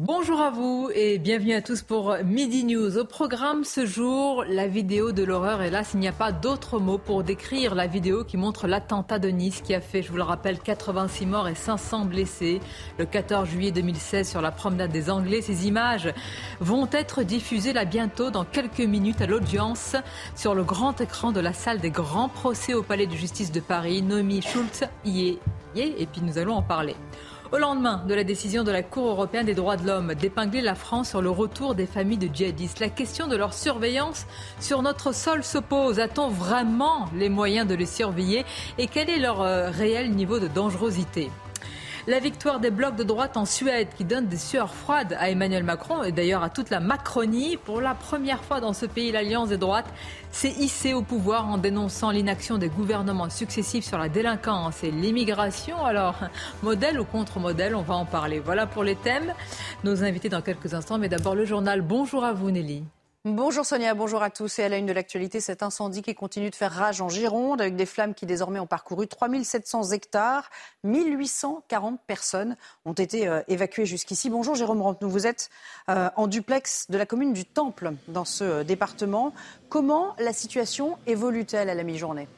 Bonjour à vous et bienvenue à tous pour Midi News. Au programme ce jour, la vidéo de l'horreur. Hélas, il n'y a pas d'autre mot pour décrire la vidéo qui montre l'attentat de Nice qui a fait, je vous le rappelle, 86 morts et 500 blessés le 14 juillet 2016 sur la promenade des Anglais. Ces images vont être diffusées là bientôt dans quelques minutes à l'audience sur le grand écran de la salle des grands procès au Palais de justice de Paris. Nomi Schultz y et puis nous allons en parler. Au lendemain de la décision de la Cour européenne des droits de l'homme d'épingler la France sur le retour des familles de djihadistes, la question de leur surveillance sur notre sol se pose. A-t-on vraiment les moyens de les surveiller et quel est leur euh, réel niveau de dangerosité? La victoire des blocs de droite en Suède qui donne des sueurs froides à Emmanuel Macron et d'ailleurs à toute la Macronie. Pour la première fois dans ce pays, l'alliance des droites s'est hissée au pouvoir en dénonçant l'inaction des gouvernements successifs sur la délinquance et l'immigration. Alors, modèle ou contre-modèle, on va en parler. Voilà pour les thèmes. Nos invités dans quelques instants, mais d'abord le journal. Bonjour à vous Nelly. Bonjour Sonia, bonjour à tous. Et à la une de l'actualité, cet incendie qui continue de faire rage en Gironde, avec des flammes qui désormais ont parcouru 3700 hectares. 1840 personnes ont été euh, évacuées jusqu'ici. Bonjour Jérôme Rampenou, vous êtes euh, en duplex de la commune du Temple dans ce euh, département. Comment la situation évolue-t-elle à la mi-journée?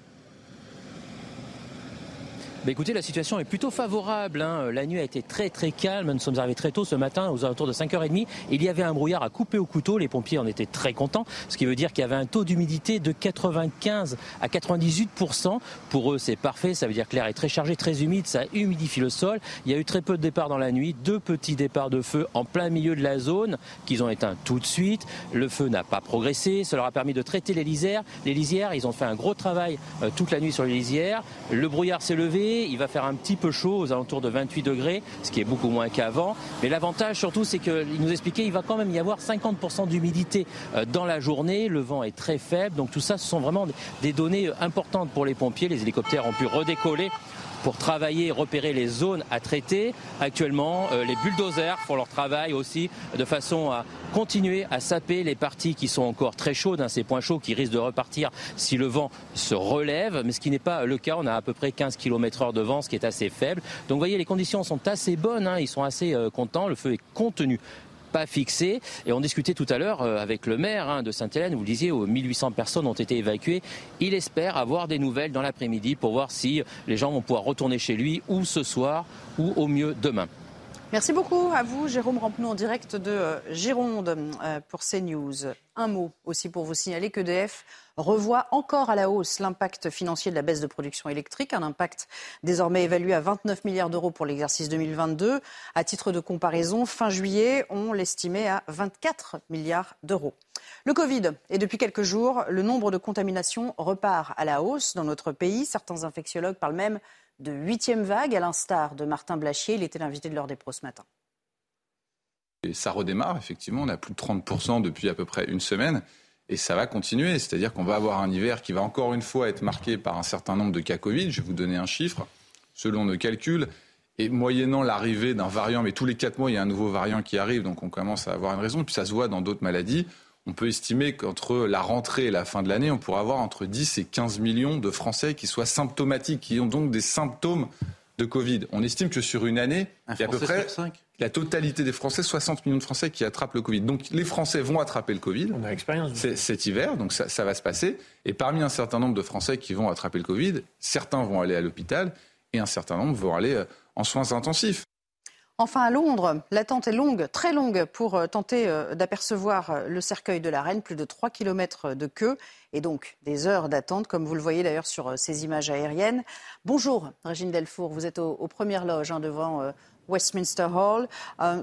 Écoutez, la situation est plutôt favorable. Hein. La nuit a été très très calme. Nous sommes arrivés très tôt ce matin, aux alentours de 5h30. Il y avait un brouillard à couper au couteau. Les pompiers en étaient très contents, ce qui veut dire qu'il y avait un taux d'humidité de 95 à 98%. Pour eux, c'est parfait. Ça veut dire que l'air est très chargé, très humide. Ça humidifie le sol. Il y a eu très peu de départs dans la nuit. Deux petits départs de feu en plein milieu de la zone qu'ils ont éteints tout de suite. Le feu n'a pas progressé. Ça leur a permis de traiter les lisières. Les lisières, ils ont fait un gros travail euh, toute la nuit sur les lisières. Le brouillard s'est levé il va faire un petit peu chaud, aux alentours de 28 degrés, ce qui est beaucoup moins qu'avant. Mais l'avantage surtout, c'est qu'il nous expliquait qu'il va quand même y avoir 50% d'humidité euh, dans la journée. Le vent est très faible. Donc tout ça, ce sont vraiment des données importantes pour les pompiers. Les hélicoptères ont pu redécoller pour travailler, repérer les zones à traiter. Actuellement, euh, les bulldozers font leur travail aussi de façon à continuer à saper les parties qui sont encore très chaudes, hein, ces points chauds qui risquent de repartir si le vent se relève, mais ce qui n'est pas le cas. On a à peu près 15 km heure de vent, ce qui est assez faible. Donc vous voyez, les conditions sont assez bonnes, hein, ils sont assez euh, contents, le feu est contenu pas fixé. Et on discutait tout à l'heure euh, avec le maire hein, de Sainte-Hélène, vous le disiez, 1800 personnes ont été évacuées. Il espère avoir des nouvelles dans l'après-midi pour voir si les gens vont pouvoir retourner chez lui ou ce soir ou au mieux demain. Merci beaucoup à vous, Jérôme Rampenou, en direct de euh, Gironde euh, pour CNews. Un mot aussi pour vous signaler que DF revoit encore à la hausse l'impact financier de la baisse de production électrique, un impact désormais évalué à 29 milliards d'euros pour l'exercice 2022. À titre de comparaison, fin juillet, on l'estimait à 24 milliards d'euros. Le Covid et depuis quelques jours, le nombre de contaminations repart à la hausse dans notre pays. Certains infectiologues parlent même de huitième vague, à l'instar de Martin Blachier. Il était l'invité de l'heure des pros ce matin. Et ça redémarre, effectivement. On a plus de 30% depuis à peu près une semaine. Et ça va continuer. C'est-à-dire qu'on va avoir un hiver qui va encore une fois être marqué par un certain nombre de cas Covid. Je vais vous donner un chiffre. Selon nos calculs, et moyennant l'arrivée d'un variant, mais tous les quatre mois, il y a un nouveau variant qui arrive, donc on commence à avoir une raison. Puis ça se voit dans d'autres maladies on peut estimer qu'entre la rentrée et la fin de l'année, on pourra avoir entre 10 et 15 millions de Français qui soient symptomatiques, qui ont donc des symptômes de Covid. On estime que sur une année, il y a à peu près la totalité des Français, 60 millions de Français qui attrapent le Covid. Donc les Français vont attraper le Covid On a l'expérience. cet hiver, donc ça, ça va se passer. Et parmi un certain nombre de Français qui vont attraper le Covid, certains vont aller à l'hôpital et un certain nombre vont aller euh, en soins intensifs. Enfin, à Londres, l'attente est longue, très longue, pour euh, tenter euh, d'apercevoir euh, le cercueil de la reine. Plus de 3 km de queue et donc des heures d'attente, comme vous le voyez d'ailleurs sur ces images aériennes. Bonjour, Régine Delfour. Vous êtes aux, premières loges hein, devant Westminster Hall.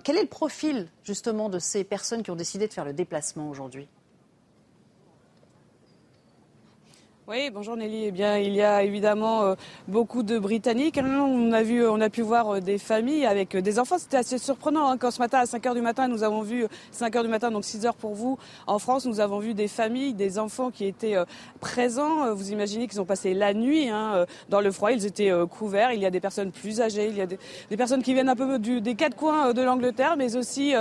quel est le profil justement de ces personnes qui ont décidé de faire le déplacement aujourd'hui? Oui, bonjour Nelly. Eh bien, il y a évidemment euh, beaucoup de Britanniques. On a vu, on a pu voir euh, des familles avec euh, des enfants. C'était assez surprenant hein. quand ce matin à 5 h du matin, nous avons vu 5 h du matin, donc 6 h pour vous en France, nous avons vu des familles, des enfants qui étaient présents. Vous imaginez qu'ils ont passé la nuit hein, dans le froid. Ils étaient couverts. Il y a des personnes plus âgées, il y a des, personnes qui viennent un peu des quatre coins de l'Angleterre, mais aussi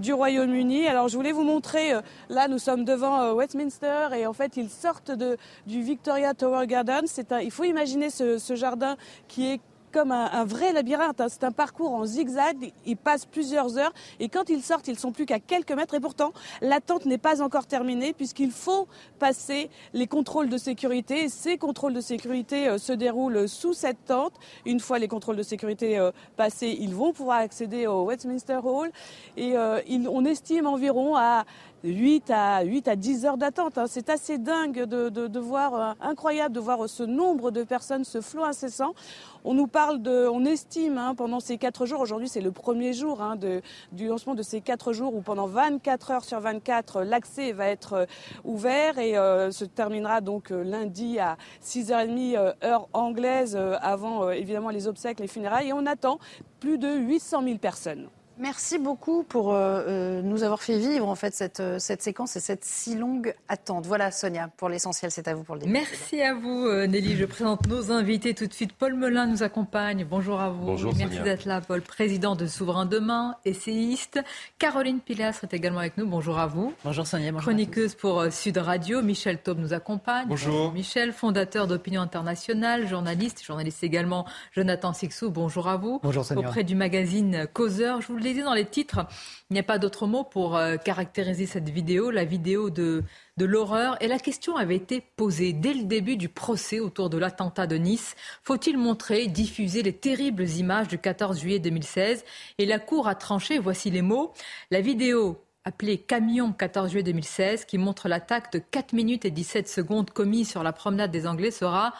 du Royaume-Uni. Alors, je voulais vous montrer. Là, nous sommes devant Westminster et en fait, ils sortent de, du Victoria Tower Garden. Il faut imaginer ce, jardin qui est comme un, vrai labyrinthe. Hein. C'est un parcours en zigzag. Ils passent plusieurs heures et quand ils sortent, ils sont plus qu'à quelques mètres. Et pourtant, l'attente n'est pas encore terminée puisqu'il faut passer les contrôles de sécurité. ces contrôles de sécurité euh, se déroulent sous cette tente. Une fois les contrôles de sécurité euh, passés, ils vont pouvoir accéder au Westminster Hall. Et euh, on estime environ à 8 à, 8 à 10 heures d'attente. Hein. C'est assez dingue de, voir, euh, incroyable de voir ce nombre de personnes, ce flot incessant. On nous parle de, on estime hein, pendant ces 4 jours, aujourd'hui c'est le premier jour hein, du lancement de ces 4 jours où pendant 24 heures sur 24, l'accès va être euh, ouvert et euh, se terminera donc lundi à 6h30 heure anglaise avant évidemment les obsèques, les funérailles et on attend plus de 800 000 personnes. Merci beaucoup pour euh, euh, nous avoir fait vivre en fait cette, euh, cette séquence et cette si longue attente. Voilà Sonia, pour l'essentiel, c'est à vous pour le début. Merci à vous Nelly. Je présente nos invités tout de suite. Paul Melun nous accompagne. Bonjour à vous. Bonjour Merci d'être là, Paul, président de Souverain Demain, essayiste. Caroline Pilastre est également avec nous. Bonjour à vous. Bonjour Sonia. Chroniqueuse pour Sud Radio. Michel Taube nous accompagne. Bonjour. Michel, fondateur d'Opinion Internationale, journaliste, journaliste également Jonathan Sixou. Bonjour à vous. Bonjour Sonia. Auprès du magazine Causeur. Je vous disais dans les titres, il n'y a pas d'autre mot pour euh, caractériser cette vidéo, la vidéo de, de l'horreur. Et la question avait été posée dès le début du procès autour de l'attentat de Nice. Faut-il montrer, diffuser les terribles images du 14 juillet 2016 Et la Cour a tranché, voici les mots. La vidéo appelée Camion 14 juillet 2016, qui montre l'attaque de 4 minutes et 17 secondes commise sur la promenade des Anglais, sera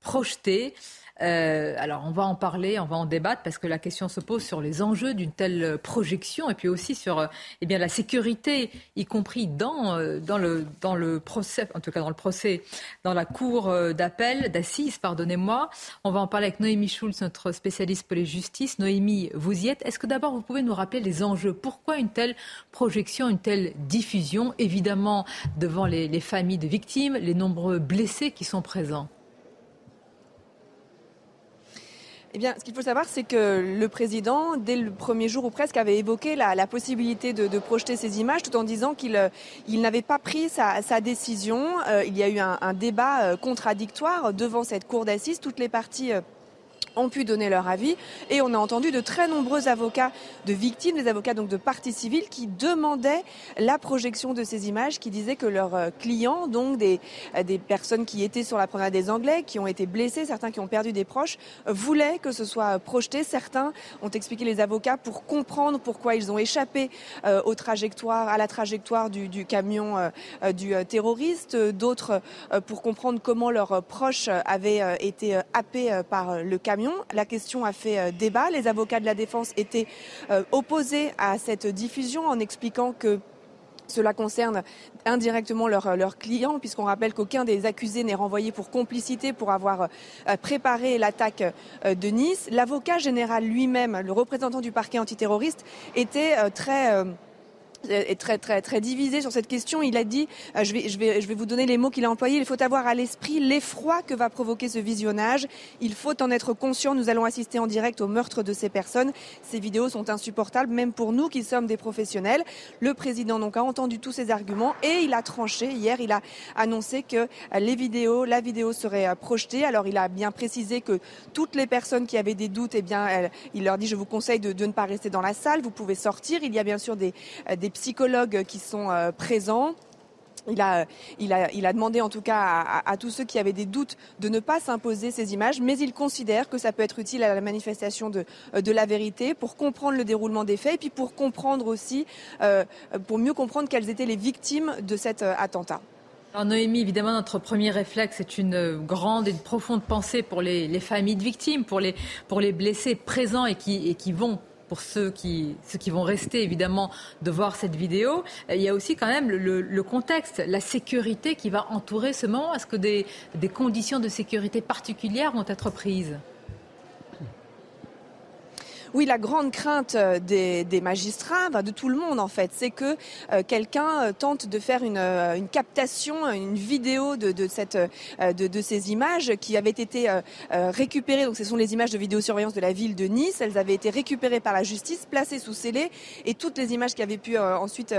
projetée. Euh, alors on va en parler, on va en débattre parce que la question se pose sur les enjeux d'une telle projection et puis aussi sur euh, eh bien, la sécurité, y compris dans, euh, dans, le, dans le procès, en tout cas dans le procès, dans la cour d'appel, d'assises, pardonnez-moi. On va en parler avec Noémie Schulz, notre spécialiste pour les justices. Noémie, vous y êtes. Est-ce que d'abord vous pouvez nous rappeler les enjeux? Pourquoi une telle projection, une telle diffusion Évidemment devant les familles de victimes, les nombreux blessés qui sont présents? Eh bien, ce qu'il faut savoir, c'est que le président, dès le premier jour ou presque, avait évoqué la, possibilité de, projeter ces images, tout en disant qu'il euh, n'avait pas pris sa, décision. Euh, il y a eu un, débat euh, contradictoire devant cette cour d'assises. Toutes les parties ont pu donner leur avis. Et on a entendu de très nombreux avocats de victimes, des avocats donc de parties civiles qui demandaient la projection de ces images, qui disaient que leurs euh, clients, donc des, euh, des personnes qui étaient sur la promenade des Anglais, qui ont été blessés, certains qui ont perdu des proches, euh, voulaient que ce soit projeté. Certains ont expliqué les avocats pour comprendre pourquoi ils ont échappé aux trajectoires, à la trajectoire du camion du terroriste, d'autres pour comprendre comment leurs proches avaient été happés par le camion la question a fait euh, débat. Les avocats de la défense étaient euh, opposés à cette diffusion en expliquant que cela concerne indirectement leurs clients, puisqu'on rappelle qu'aucun des accusés n'est renvoyé pour complicité pour avoir euh, préparé l'attaque de Nice. L'avocat général lui-même, le représentant du parquet antiterroriste, était très est très très très divisé sur cette question. Il a dit, euh, je vais je vais je vais vous donner les mots qu'il a employés. Il faut avoir à l'esprit l'effroi que va provoquer ce visionnage. Il faut en être conscient. Nous allons assister en direct au meurtre de ces personnes. Ces vidéos sont insupportables, même pour nous qui sommes des professionnels. Le président donc a entendu tous ces arguments et il a tranché. Hier, il a annoncé que euh, les vidéos, la vidéo serait euh, projetée. Alors il a bien précisé que toutes les personnes qui avaient des doutes, eh bien, il leur dit, je vous conseille de, de ne pas rester dans la salle. Vous pouvez sortir. Il y a bien sûr des, des psychologues qui sont euh, présents. Il a, il, a, il a, demandé en tout cas à, tous ceux qui avaient des doutes de ne pas s'imposer ces images, mais il considère que ça peut être utile à la manifestation de, euh, de la vérité pour comprendre le déroulement des faits et puis pour comprendre aussi, euh, pour mieux comprendre quelles étaient les victimes de cet attentat. Alors Noémie, évidemment, notre premier réflexe est une grande et une profonde pensée pour les, les familles de victimes, pour les, pour les blessés présents et qui, et qui vont pour ceux qui, ceux qui vont rester évidemment de voir cette vidéo, il y a aussi quand même le, contexte, la sécurité qui va entourer ce moment. Est-ce que des, des conditions de sécurité particulières vont être prises? Oui, la grande crainte euh, des, magistrats, de tout le monde en fait, c'est que euh, quelqu'un euh, tente de faire une, captation, une vidéo de, ces images qui avaient été récupérées. Donc, ce sont les images de vidéosurveillance de la ville de Nice. Elles avaient été récupérées par la justice, placées sous scellé, et toutes les images qui avaient pu ensuite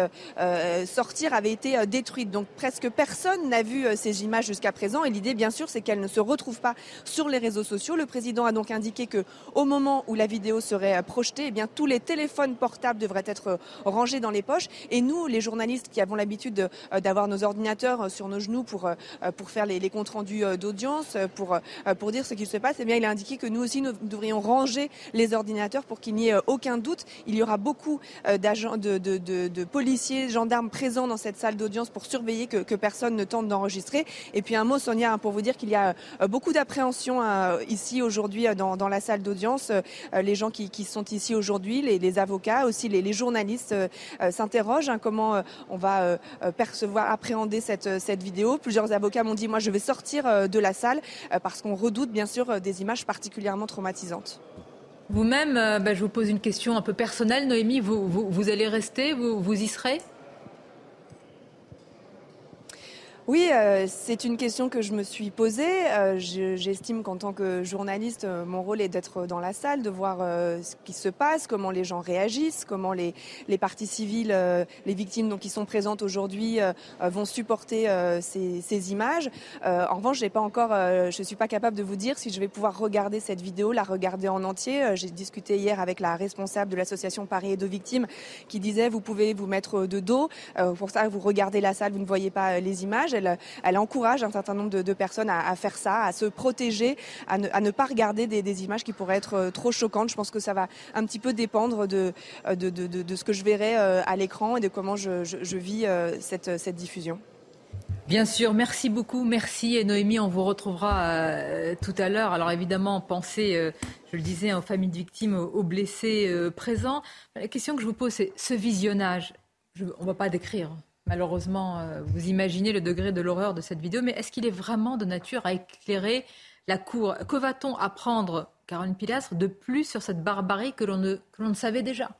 sortir avaient été détruites. Donc, presque personne n'a vu ces images jusqu'à présent. Et l'idée, bien sûr, c'est qu'elles ne se retrouvent pas sur les réseaux sociaux. Le président a donc indiqué que, au moment où la vidéo serait projeté, eh bien, tous les téléphones portables devraient être euh, rangés dans les poches. Et nous, les journalistes qui avons l'habitude euh, d'avoir nos ordinateurs euh, sur nos genoux pour, pour faire les, comptes rendus d'audience, pour, pour dire ce qui se passe, eh bien, il a indiqué que nous aussi, nous devrions ranger les ordinateurs pour qu'il n'y ait aucun doute. Il y aura beaucoup d'agents, de, de, de, policiers, gendarmes présents dans cette salle d'audience pour surveiller que, que personne ne tente d'enregistrer. Et puis un mot, Sonia, hein, pour vous dire qu'il y a beaucoup d'appréhension ici aujourd'hui dans, dans, la salle d'audience. Les gens qui qui sont ici aujourd'hui, les, avocats, aussi les, journalistes euh, euh, s'interrogent hein, comment euh, on va percevoir, appréhender cette, cette vidéo. Plusieurs avocats m'ont dit moi je vais sortir de la salle parce qu'on redoute bien sûr des images particulièrement traumatisantes. Vous-même, bah, je vous pose une question un peu personnelle, Noémie, vous, vous, vous allez rester, vous, vous y serez? Oui, euh, c'est une question que je me suis posée. Euh, j'estime qu'en tant que journaliste, euh, mon rôle est d'être dans la salle, de voir ce qui se passe, comment les gens réagissent, comment les, les parties civiles, les victimes donc, qui sont présentes aujourd'hui vont supporter ces, ces, images. en revanche, j'ai pas encore, je suis pas capable de vous dire si je vais pouvoir regarder cette vidéo, la regarder en entier. J'ai discuté hier avec la responsable de l'association Paris et de victimes qui disait vous pouvez vous mettre de dos. pour ça, vous regardez la salle, vous ne voyez pas les images. Elle, encourage un certain nombre de, personnes à, faire ça, à se protéger, à ne, pas regarder des, images qui pourraient être euh, trop choquantes. Je pense que ça va un petit peu dépendre de, euh, ce que je verrai euh, à l'écran et de comment je, vis cette, cette diffusion. Bien sûr, merci beaucoup, merci et Noémie, on vous retrouvera tout à l'heure. Alors évidemment, pensez, je le disais, aux familles de victimes, aux, blessés présents. La question que je vous pose, c'est ce visionnage, on ne va pas décrire, Malheureusement, euh, vous imaginez le degré de l'horreur de cette vidéo, mais est-ce qu'il est vraiment de nature à éclairer la Cour? Que va-t-on apprendre, Caroline Pilastre, de plus sur cette barbarie que l'on ne, ne, savait déjà?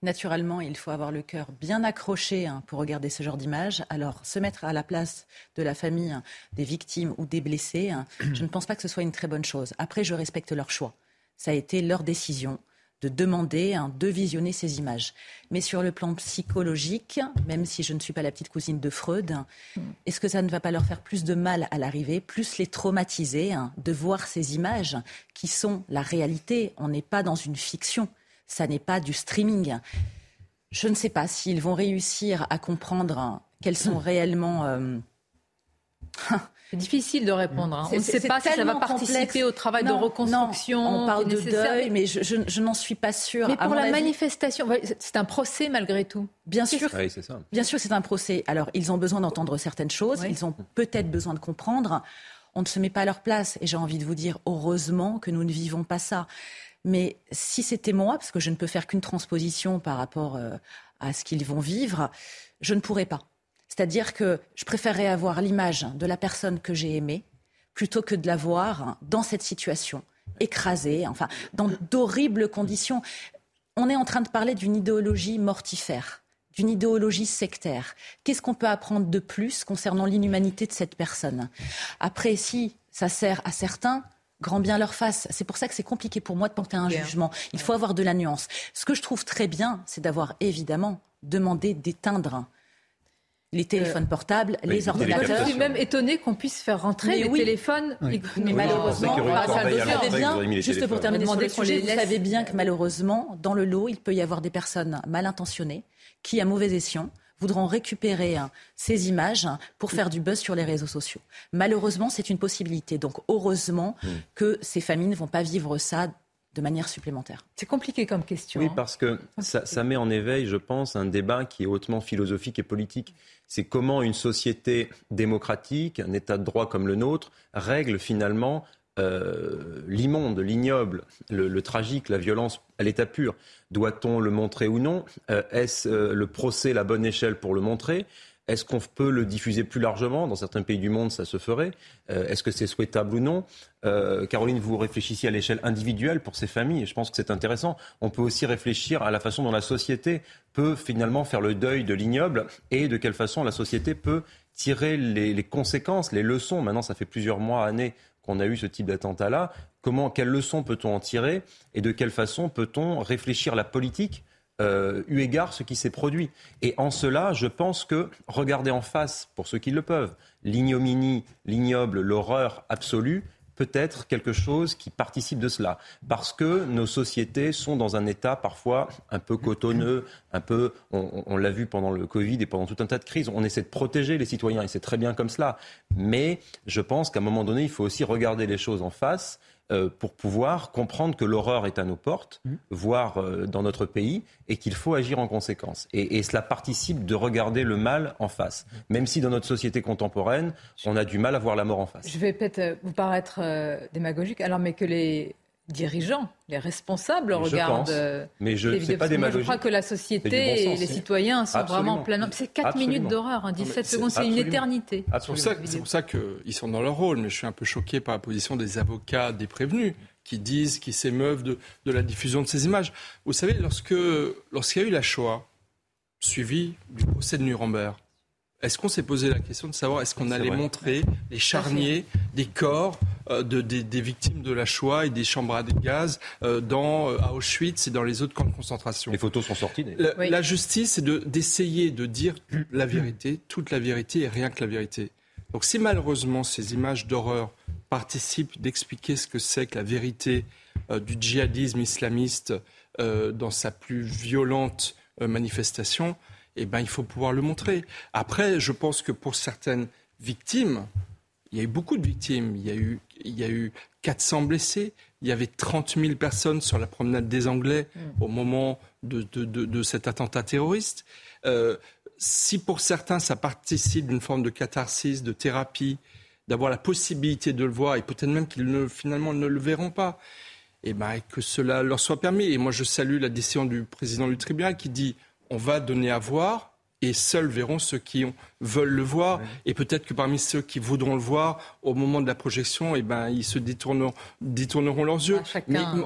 Naturellement, il faut avoir le cœur bien accroché hein, pour regarder ce genre d'image. Alors, se mettre à la place de la famille hein, des victimes ou des blessés, hein, je ne pense pas que ce soit une très bonne chose. Après, je respecte leur choix. Ça a été leur décision de demander hein, de visionner ces images. Mais sur le plan psychologique, même si je ne suis pas la petite cousine de Freud, est-ce que ça ne va pas leur faire plus de mal à l'arrivée, plus les traumatiser hein, de voir ces images qui sont la réalité? On n'est pas dans une fiction, ça n'est pas du streaming. Je ne sais pas s'ils vont réussir à comprendre hein, quels sont réellement... Euh, c'est difficile de répondre. Hein. On ne sait pas si ça va participer au travail de reconstruction. on parle de deuil, mais je, n'en suis pas sûre. Mais pour la manifestation, c'est un procès malgré tout. Bien sûr. Bien sûr, c'est un procès. Alors, ils ont besoin d'entendre certaines choses. Ils ont peut-être besoin de comprendre. On ne se met pas à leur place. Et j'ai envie de vous dire, heureusement que nous ne vivons pas ça. Mais si c'était moi, parce que je ne peux faire qu'une transposition par rapport euh, à ce qu'ils vont vivre, je ne pourrais pas. C'est-à-dire que je préférerais avoir l'image de la personne que j'ai aimée plutôt que de la voir dans cette situation, écrasée, enfin, dans d'horribles conditions. On est en train de parler d'une idéologie mortifère, d'une idéologie sectaire. Qu'est-ce qu'on peut apprendre de plus concernant l'inhumanité de cette personne? Après, si ça sert à certains, grand bien leur face. C'est pour ça que c'est compliqué pour moi de porter un jugement. Il faut avoir de la nuance. Ce que je trouve très bien, c'est d'avoir évidemment demandé d'éteindre les téléphones portables, les ordinateurs. Je suis même étonné qu'on puisse faire rentrer les téléphones. Mais malheureusement, juste pour terminer sur le sujet, vous savez bien que malheureusement, dans le lot, il peut y avoir des personnes mal intentionnées qui, à mauvais escient, voudront récupérer hein, ces images pour faire du buzz sur les réseaux sociaux. Malheureusement, c'est une possibilité. Donc, heureusement hmm. que ces familles ne vont pas vivre ça de manière supplémentaire. C'est compliqué comme question. Oui, hein. parce que ça, ça, met en éveil, je pense, un débat qui est hautement philosophique et politique. C'est comment une société démocratique, un État de droit comme le nôtre, règle finalement euh, l'immonde, l'ignoble, le, tragique, la violence à l'état pur, doit-on le montrer ou non? Euh, Est-ce euh, le procès la bonne échelle pour le montrer? Est-ce qu'on peut le diffuser plus largement Dans certains pays du monde, ça se ferait. Est-ce que c'est souhaitable ou non Caroline, vous réfléchissez à l'échelle individuelle pour ces familles, et je pense que c'est intéressant. On peut aussi réfléchir à la façon dont la société peut finalement faire le deuil de l'ignoble et de quelle façon la société peut tirer les, les, conséquences, les leçons. Maintenant, ça fait plusieurs mois, années qu'on a eu ce type d'attentat-là. Comment, quelles leçons peut-on en tirer et de quelle façon peut-on réfléchir la politique euh, eu égard ce qui s'est produit. Et en cela, je pense que regarder en face, pour ceux qui le peuvent, l'ignominie, l'ignoble, l'horreur absolue, peut-être quelque chose qui participe de cela. Parce que nos sociétés sont dans un état parfois un peu cotonneux, un peu, on, l'a vu pendant le Covid et pendant tout un tas de crises, on essaie de protéger les citoyens et c'est très bien comme cela. Mais je pense qu'à un moment donné, il faut aussi regarder les choses en face euh, pour pouvoir comprendre que l'horreur est à nos portes, mmh. voire euh, dans notre pays, et qu'il faut agir en conséquence. Et, cela participe de regarder le mal en face, même si dans notre société contemporaine, on a du mal à voir la mort en face. Je vais peut-être euh, vous paraître démagogique, alors mais que les dirigeants, les responsables regardent. Euh, mais je ne pas Moi, je crois que la société et les citoyens sont vraiment pleins. C'est 4 minutes d'horreur, 17 hein, secondes, c'est une éternité. C'est pour ça, qu'ils sont dans leur rôle. Mais je suis un peu choqué par la position des avocats, des prévenus qui disent, qui s'émeuvent de, la diffusion de ces images. Vous savez, lorsque lorsqu'il y a eu la Shoah, suivi du procès de Nuremberg, est-ce qu'on s'est posé la question de savoir est-ce qu'on allait montrer les charniers des corps euh, de, des, victimes de la Shoah et des chambres à gaz euh, dans, euh, à Auschwitz et dans les autres camps de concentration Les photos sont sorties. La, la justice, c'est d'essayer de, dire la vérité, toute la vérité et rien que la vérité. Donc si malheureusement ces images d'horreur participent d'expliquer ce que c'est que la vérité du djihadisme islamiste dans sa plus violente manifestation, eh ben, il faut pouvoir le montrer. Après, je pense que pour certaines victimes, il y a eu beaucoup de victimes. Il y a eu, il y a eu 400 blessés. Il y avait 30 000 personnes sur la promenade des Anglais mm. au moment de, de, de, cet attentat terroriste. Euh, si pour certains, ça participe d'une forme de catharsis, de thérapie, d'avoir la possibilité de le voir, et peut-être même qu'ils ne, finalement ne le verront pas, et eh ben, que cela leur soit permis. Et moi, je salue la décision du président du tribunal qui dit on va donner à voir et seuls verront ceux qui veulent le voir. Et peut-être que parmi ceux qui voudront le voir, au moment de la projection, eh ben, ils se détourneront, détourneront leurs yeux.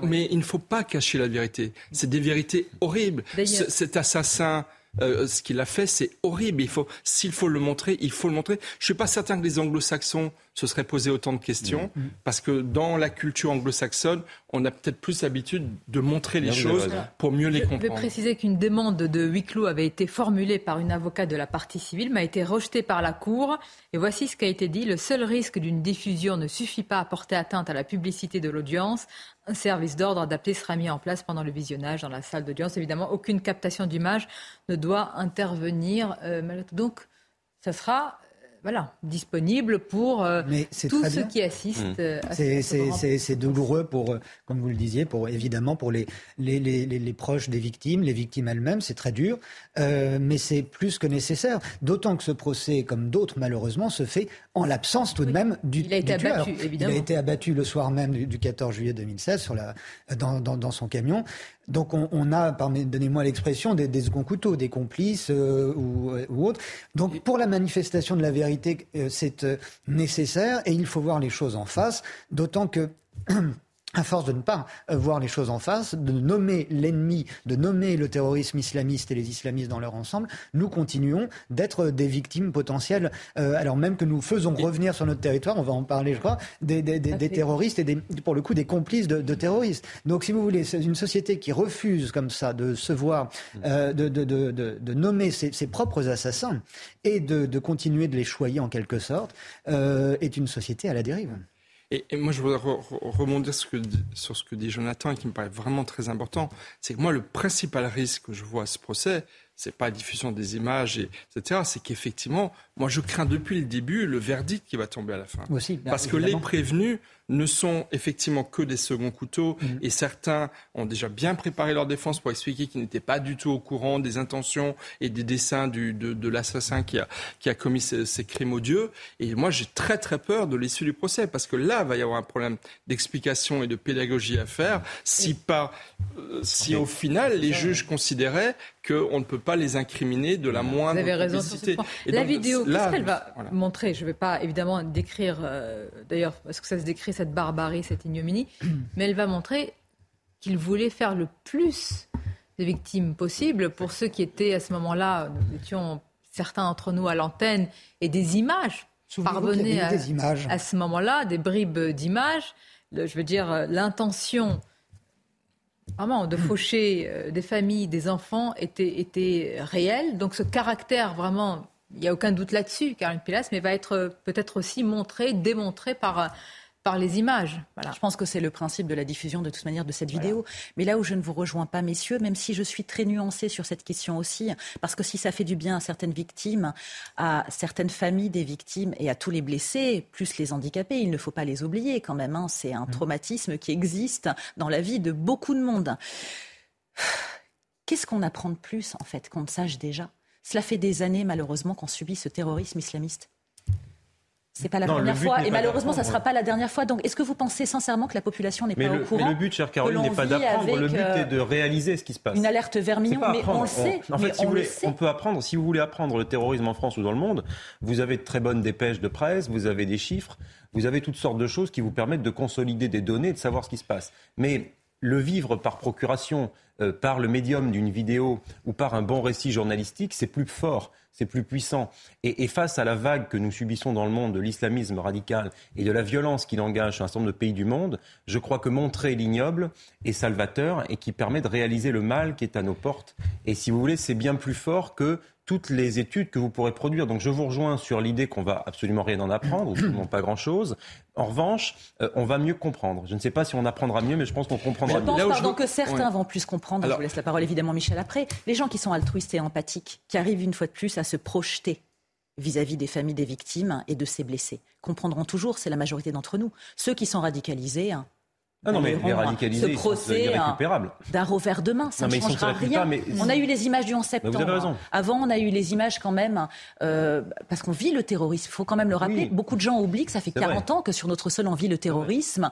mais, il ne faut pas cacher la vérité. C'est des vérités horribles. cet assassin euh, ce qu'il a fait, c'est horrible. Il faut, s'il faut le montrer, il faut le montrer. Je suis pas certain que les Anglo-Saxons se seraient posé autant de questions, mm. Mm. parce que dans la culture anglo-saxonne, on a peut-être plus l'habitude de montrer les choses pour mieux les comprendre. Je vais préciser qu'une demande de huis clos avait été formulée par une avocate de la partie civile, mais a été rejetée par la Cour. Et voici ce qui a été dit. Le seul risque d'une diffusion ne suffit pas à porter atteinte à la publicité de l'audience. Un service d'ordre adapté sera mis en place pendant le visionnage dans la salle d'audience. Évidemment, aucune captation d'image ne doit intervenir. Euh, donc, ça sera voilà, disponible pour euh, tous ceux qui assistent. Mmh. Euh, c'est douloureux pour, euh, comme vous le disiez, pour évidemment pour les, les, les, les proches des victimes, les victimes elles-mêmes, c'est très dur, mais c'est plus que nécessaire. D'autant que ce procès, comme d'autres malheureusement, se fait en l'absence tout de même du, Il a été abattu, évidemment. Il a été abatu le soir même du, 14 juillet 2016 sur la, dans, dans, dans son camion. Donc on, a, donnez-moi l'expression, des, des seconds couteaux, des complices euh, ou, autres. Donc pour la manifestation de la vérité, euh, c'est euh, nécessaire et il faut voir les choses en face, d'autant que à force de ne pas euh, voir les choses en face, de nommer l'ennemi, de nommer le terrorisme islamiste et les islamistes dans leur ensemble, nous continuons d'être des victimes potentielles, euh, alors même que nous faisons revenir sur notre territoire, on va en parler je crois, des, terroristes et des, pour le coup des complices de, terroristes. Donc si vous voulez, c'est une société qui refuse comme ça de se voir, euh, de, nommer ses, ses, propres assassins et de, continuer de les choyer en quelque sorte, est une société à la dérive. Et, moi, je voudrais rebondir sur ce que dit Jonathan et qui me paraît vraiment très important. C'est que moi, le principal risque que je vois à ce procès, c'est pas la diffusion des images, et, etc. C'est qu'effectivement, moi, je crains depuis le début le verdict qui va tomber à la fin. Aussi, Parce que les prévenus ne sont effectivement que des seconds couteaux mm. et certains ont déjà bien préparé leur défense pour expliquer qu'ils n'étaient pas du tout au courant des intentions et des dessins du, de, de l'assassin qui a, qui a commis ces, ces, crimes odieux. Et moi, j'ai très très peur de l'issue du procès parce que là, il va y avoir un problème d'explication et de pédagogie à faire si, pas, euh, si au final les juges considéraient qu'on ne peut pas les incriminer de la moindre Vous avez raison sur ce point. La vidéo, qu'est-ce qu'elle va montrer Je ne vais pas évidemment décrire, euh, d'ailleurs, parce que ça se décrit cette barbarie, cette ignominie, mais elle va montrer qu'il voulait faire le plus de victimes possible pour ceux qui étaient à ce moment-là, nous étions certains d'entre nous à l'antenne, et des images parvenaient à, des images. à ce moment-là, des bribes d'images. Je veux dire, l'intention vraiment de faucher euh, des familles, des enfants était, était réelle. Donc ce caractère vraiment, il n'y a aucun doute là-dessus, Caroline Pilas, mais va être euh, peut-être aussi montré, démontré par par les images. Voilà. Je pense que c'est le principe de la diffusion de toute manière de cette vidéo. Mais là où je ne vous rejoins pas, messieurs, même si je suis très nuancée sur cette question aussi, parce que si ça fait du bien à certaines victimes, à certaines familles des victimes et à tous les blessés, plus les handicapés, il ne faut pas les oublier quand même. Hein. C'est un mmh. traumatisme qui existe dans la vie de beaucoup de monde. Qu'est-ce qu'on apprend de plus, en fait, qu'on ne sache déjà? Cela fait des années, malheureusement, qu'on subit ce terrorisme islamiste. C'est pas la première fois et malheureusement ça ne sera pas la dernière fois. Donc est-ce que vous pensez sincèrement que la population n'est pas au courant Mais le but, chère Caroline, n'est pas d'apprendre. Le but est de euh, réaliser ce qui se passe. Une alerte vermillon, mais on le sait. en fait, si vous voulez, on peut apprendre. Si vous voulez apprendre le terrorisme en France ou dans le monde, vous avez de très bonnes dépêches de presse, vous avez des chiffres, vous avez toutes sortes de choses qui vous permettent de consolider des données et de savoir ce qui se passe. Mais le vivre par procuration, euh, par le médium d'une vidéo ou par un bon récit journalistique, c'est plus fort c'est plus puissant. Et, face à la vague que nous subissons dans le monde de l'islamisme radical et de la violence qu'il engage sur un certain nombre de pays du monde, je crois que montrer l'ignoble est salvateur et qui permet de réaliser le mal qui est à nos portes. Et si vous voulez, c'est bien plus fort que toutes les études que vous pourrez produire. Donc je vous rejoins sur l'idée qu'on va absolument rien en apprendre, ou pas grand-chose. En revanche, euh, on va mieux comprendre. Je ne sais pas si on apprendra mieux, mais je pense qu'on comprendra mieux. Je pense, pardon, que certains vont plus comprendre. je vous laisse la parole évidemment, Michel, après. Les gens qui sont altruistes et empathiques, qui arrivent une fois de plus à se projeter vis-à-vis des familles des victimes et de ces blessés, comprendront toujours, c'est la majorité d'entre nous. Ceux qui sont radicalisés, hein, ah non, mais les radicalisés, ce procès d'un revers de main, ça ne changera rien. Mais... On a eu les images du 11 septembre. Vous avez raison. Avant, on a eu les images quand même, euh, parce qu'on vit le terrorisme. Il faut quand même le rappeler. Beaucoup de gens oublient que ça fait 40 ans que sur notre sol, on vit le terrorisme,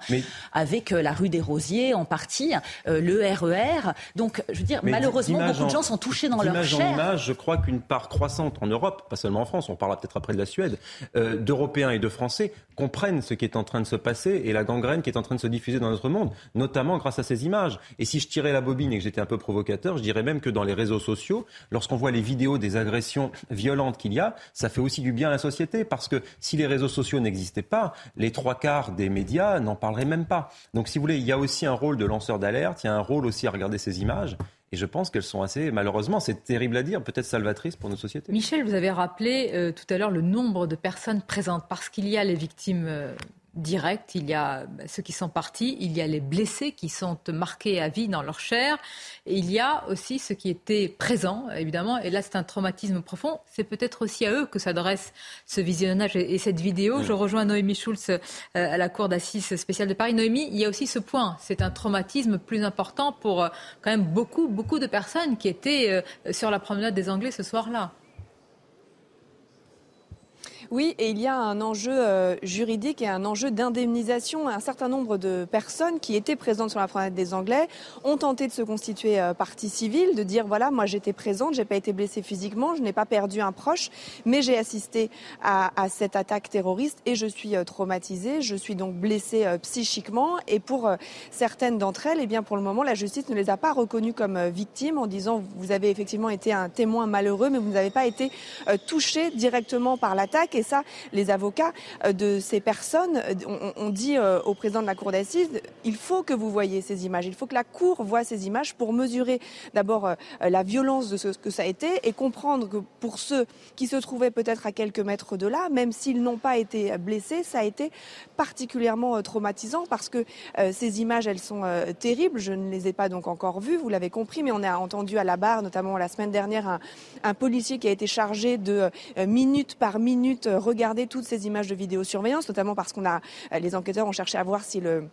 avec euh, la rue des Rosiers en partie, euh, le RER. Donc, je veux dire, malheureusement, beaucoup de gens sont touchés dans leur chair. En image, je crois qu'une part croissante en Europe, pas seulement en France, on parlera peut-être après de la Suède, d'Européens et de Français comprennent ce qui est en train de se passer et la gangrène qui est en train de se diffuser dans notre monde, notamment grâce à ces images. Et si je tirais la bobine et que j'étais un peu provocateur, je dirais même que dans les réseaux sociaux, lorsqu'on voit les vidéos des agressions violentes qu'il y a, ça fait aussi du bien à la société parce que si les réseaux sociaux n'existaient pas, les trois quarts des médias n'en parleraient même pas. Donc si vous voulez, il y a aussi un rôle de lanceur d'alerte, il y a un rôle aussi à regarder ces images. Et je pense qu'elles sont assez, malheureusement, c'est terrible à dire, peut-être salvatrices pour nos sociétés. Michel, vous avez rappelé euh, tout à l'heure le nombre de personnes présentes, parce qu'il y a les victimes euh, direct. Il y a bah, ceux qui sont partis, il y a les blessés qui sont marqués à vie dans leur chair, et il y a aussi ceux qui étaient présents, évidemment. Et là, c'est un traumatisme profond. C'est peut-être aussi à eux que s'adresse ce visionnage et, cette vidéo. Je rejoins Noémie Schulz euh, à la Cour d'assises spéciale de Paris. Noémie, il y a aussi ce point. C'est un traumatisme plus important pour euh, quand même beaucoup, beaucoup de personnes qui étaient euh, sur la promenade des Anglais ce soir-là. Oui, et il y a un enjeu euh, juridique et un enjeu d'indemnisation. Un certain nombre de personnes qui étaient présentes sur la promenade des Anglais ont tenté de se constituer euh, partie civile, de dire voilà, moi j'étais présente, j'ai pas été blessée physiquement, je n'ai pas perdu un proche, mais j'ai assisté à, cette attaque terroriste et je suis euh, traumatisée, je suis donc blessée psychiquement. Et pour certaines d'entre elles, eh bien pour le moment, la justice ne les a pas reconnues comme victimes en disant vous avez effectivement été un témoin malheureux, mais vous n'avez pas été touché directement par l'attaque. Ça, les avocats de ces personnes ont, dit au président de la cour d'assises, il faut que vous voyez ces images, il faut que la cour voit ces images pour mesurer d'abord la violence de ce que ça a été et comprendre que pour ceux qui se trouvaient peut-être à quelques mètres de là, même s'ils n'ont pas été blessés, ça a été particulièrement traumatisant parce que ces images, elles sont terribles. Je ne les ai pas donc encore vues, vous l'avez compris, mais on a entendu à la barre, notamment la semaine dernière, un policier qui a été chargé de minute par minute regarder toutes ces images de vidéosurveillance, notamment parce qu'on a les enquêteurs ont cherché à voir si le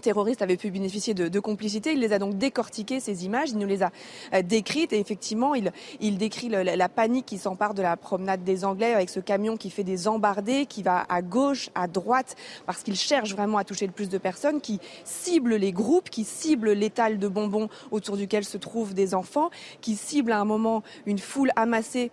terroriste avait pu bénéficier de, complicité. Il les a donc décortiquées, ces images, il nous les a euh, décrites et effectivement, il, il décrit la, panique qui s'empare de la promenade des Anglais avec ce camion qui fait des embardées, qui va à gauche, à droite, parce qu'il cherche vraiment à toucher le plus de personnes, qui cible les groupes, qui cible l'étal de bonbons autour duquel se trouvent des enfants, qui cible à un moment une foule amassée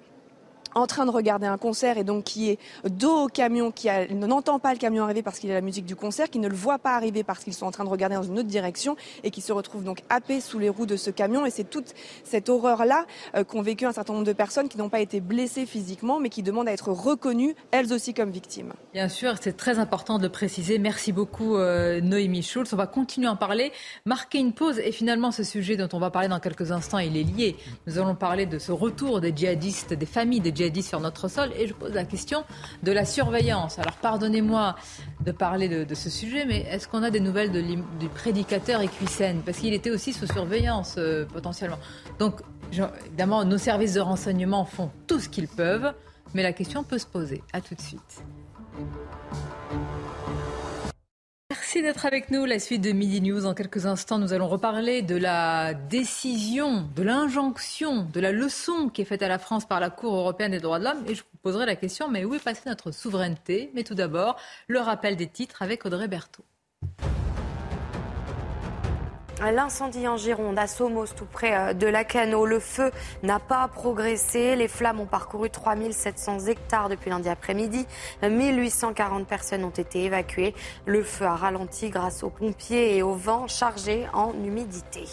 en train de regarder un concert et donc qui est dos au camion, qui n'entend pas le camion arriver parce qu'il a la musique du concert, qui ne le voit pas arriver parce qu'ils sont en train de regarder dans une autre direction et qui se retrouve donc happé sous les roues de ce camion. Et c'est toute cette horreur-là euh, qu'ont vécu un certain nombre de personnes qui n'ont pas été blessées physiquement, mais qui demandent à être reconnues, elles aussi, comme victimes. Bien sûr, c'est très important de le préciser. Merci beaucoup, euh, Noémie Schulz. On va continuer à en parler, marquer une pause. Et finalement, ce sujet dont on va parler dans quelques instants, il est lié. Nous allons parler de ce retour des djihadistes, des familles des djihadistes dit sur notre sol. Et je pose la question de la surveillance. Alors pardonnez-moi de parler de, ce sujet, mais est-ce qu'on a des nouvelles du prédicateur Equisen Parce qu'il était aussi sous surveillance euh, potentiellement. Donc évidemment, nos services de renseignement font tout ce qu'ils peuvent, mais la question peut se poser. À tout de suite. Merci d'être avec nous. La suite de Midi News. En quelques instants, nous allons reparler de la décision, de l'injonction, de la leçon qui est faite à la France par la Cour européenne des droits de l'homme. Et je vous poserai la question, mais où est passée notre souveraineté? Mais tout d'abord, le rappel des titres avec Audrey Berthaud. L'incendie en Gironde, à Somos, tout près euh, de Lacano. Le feu n'a pas progressé. Les flammes ont parcouru 3700 hectares depuis lundi après-midi. 1840 personnes ont été évacuées. Le feu a ralenti grâce aux pompiers et au vent chargé en humidité.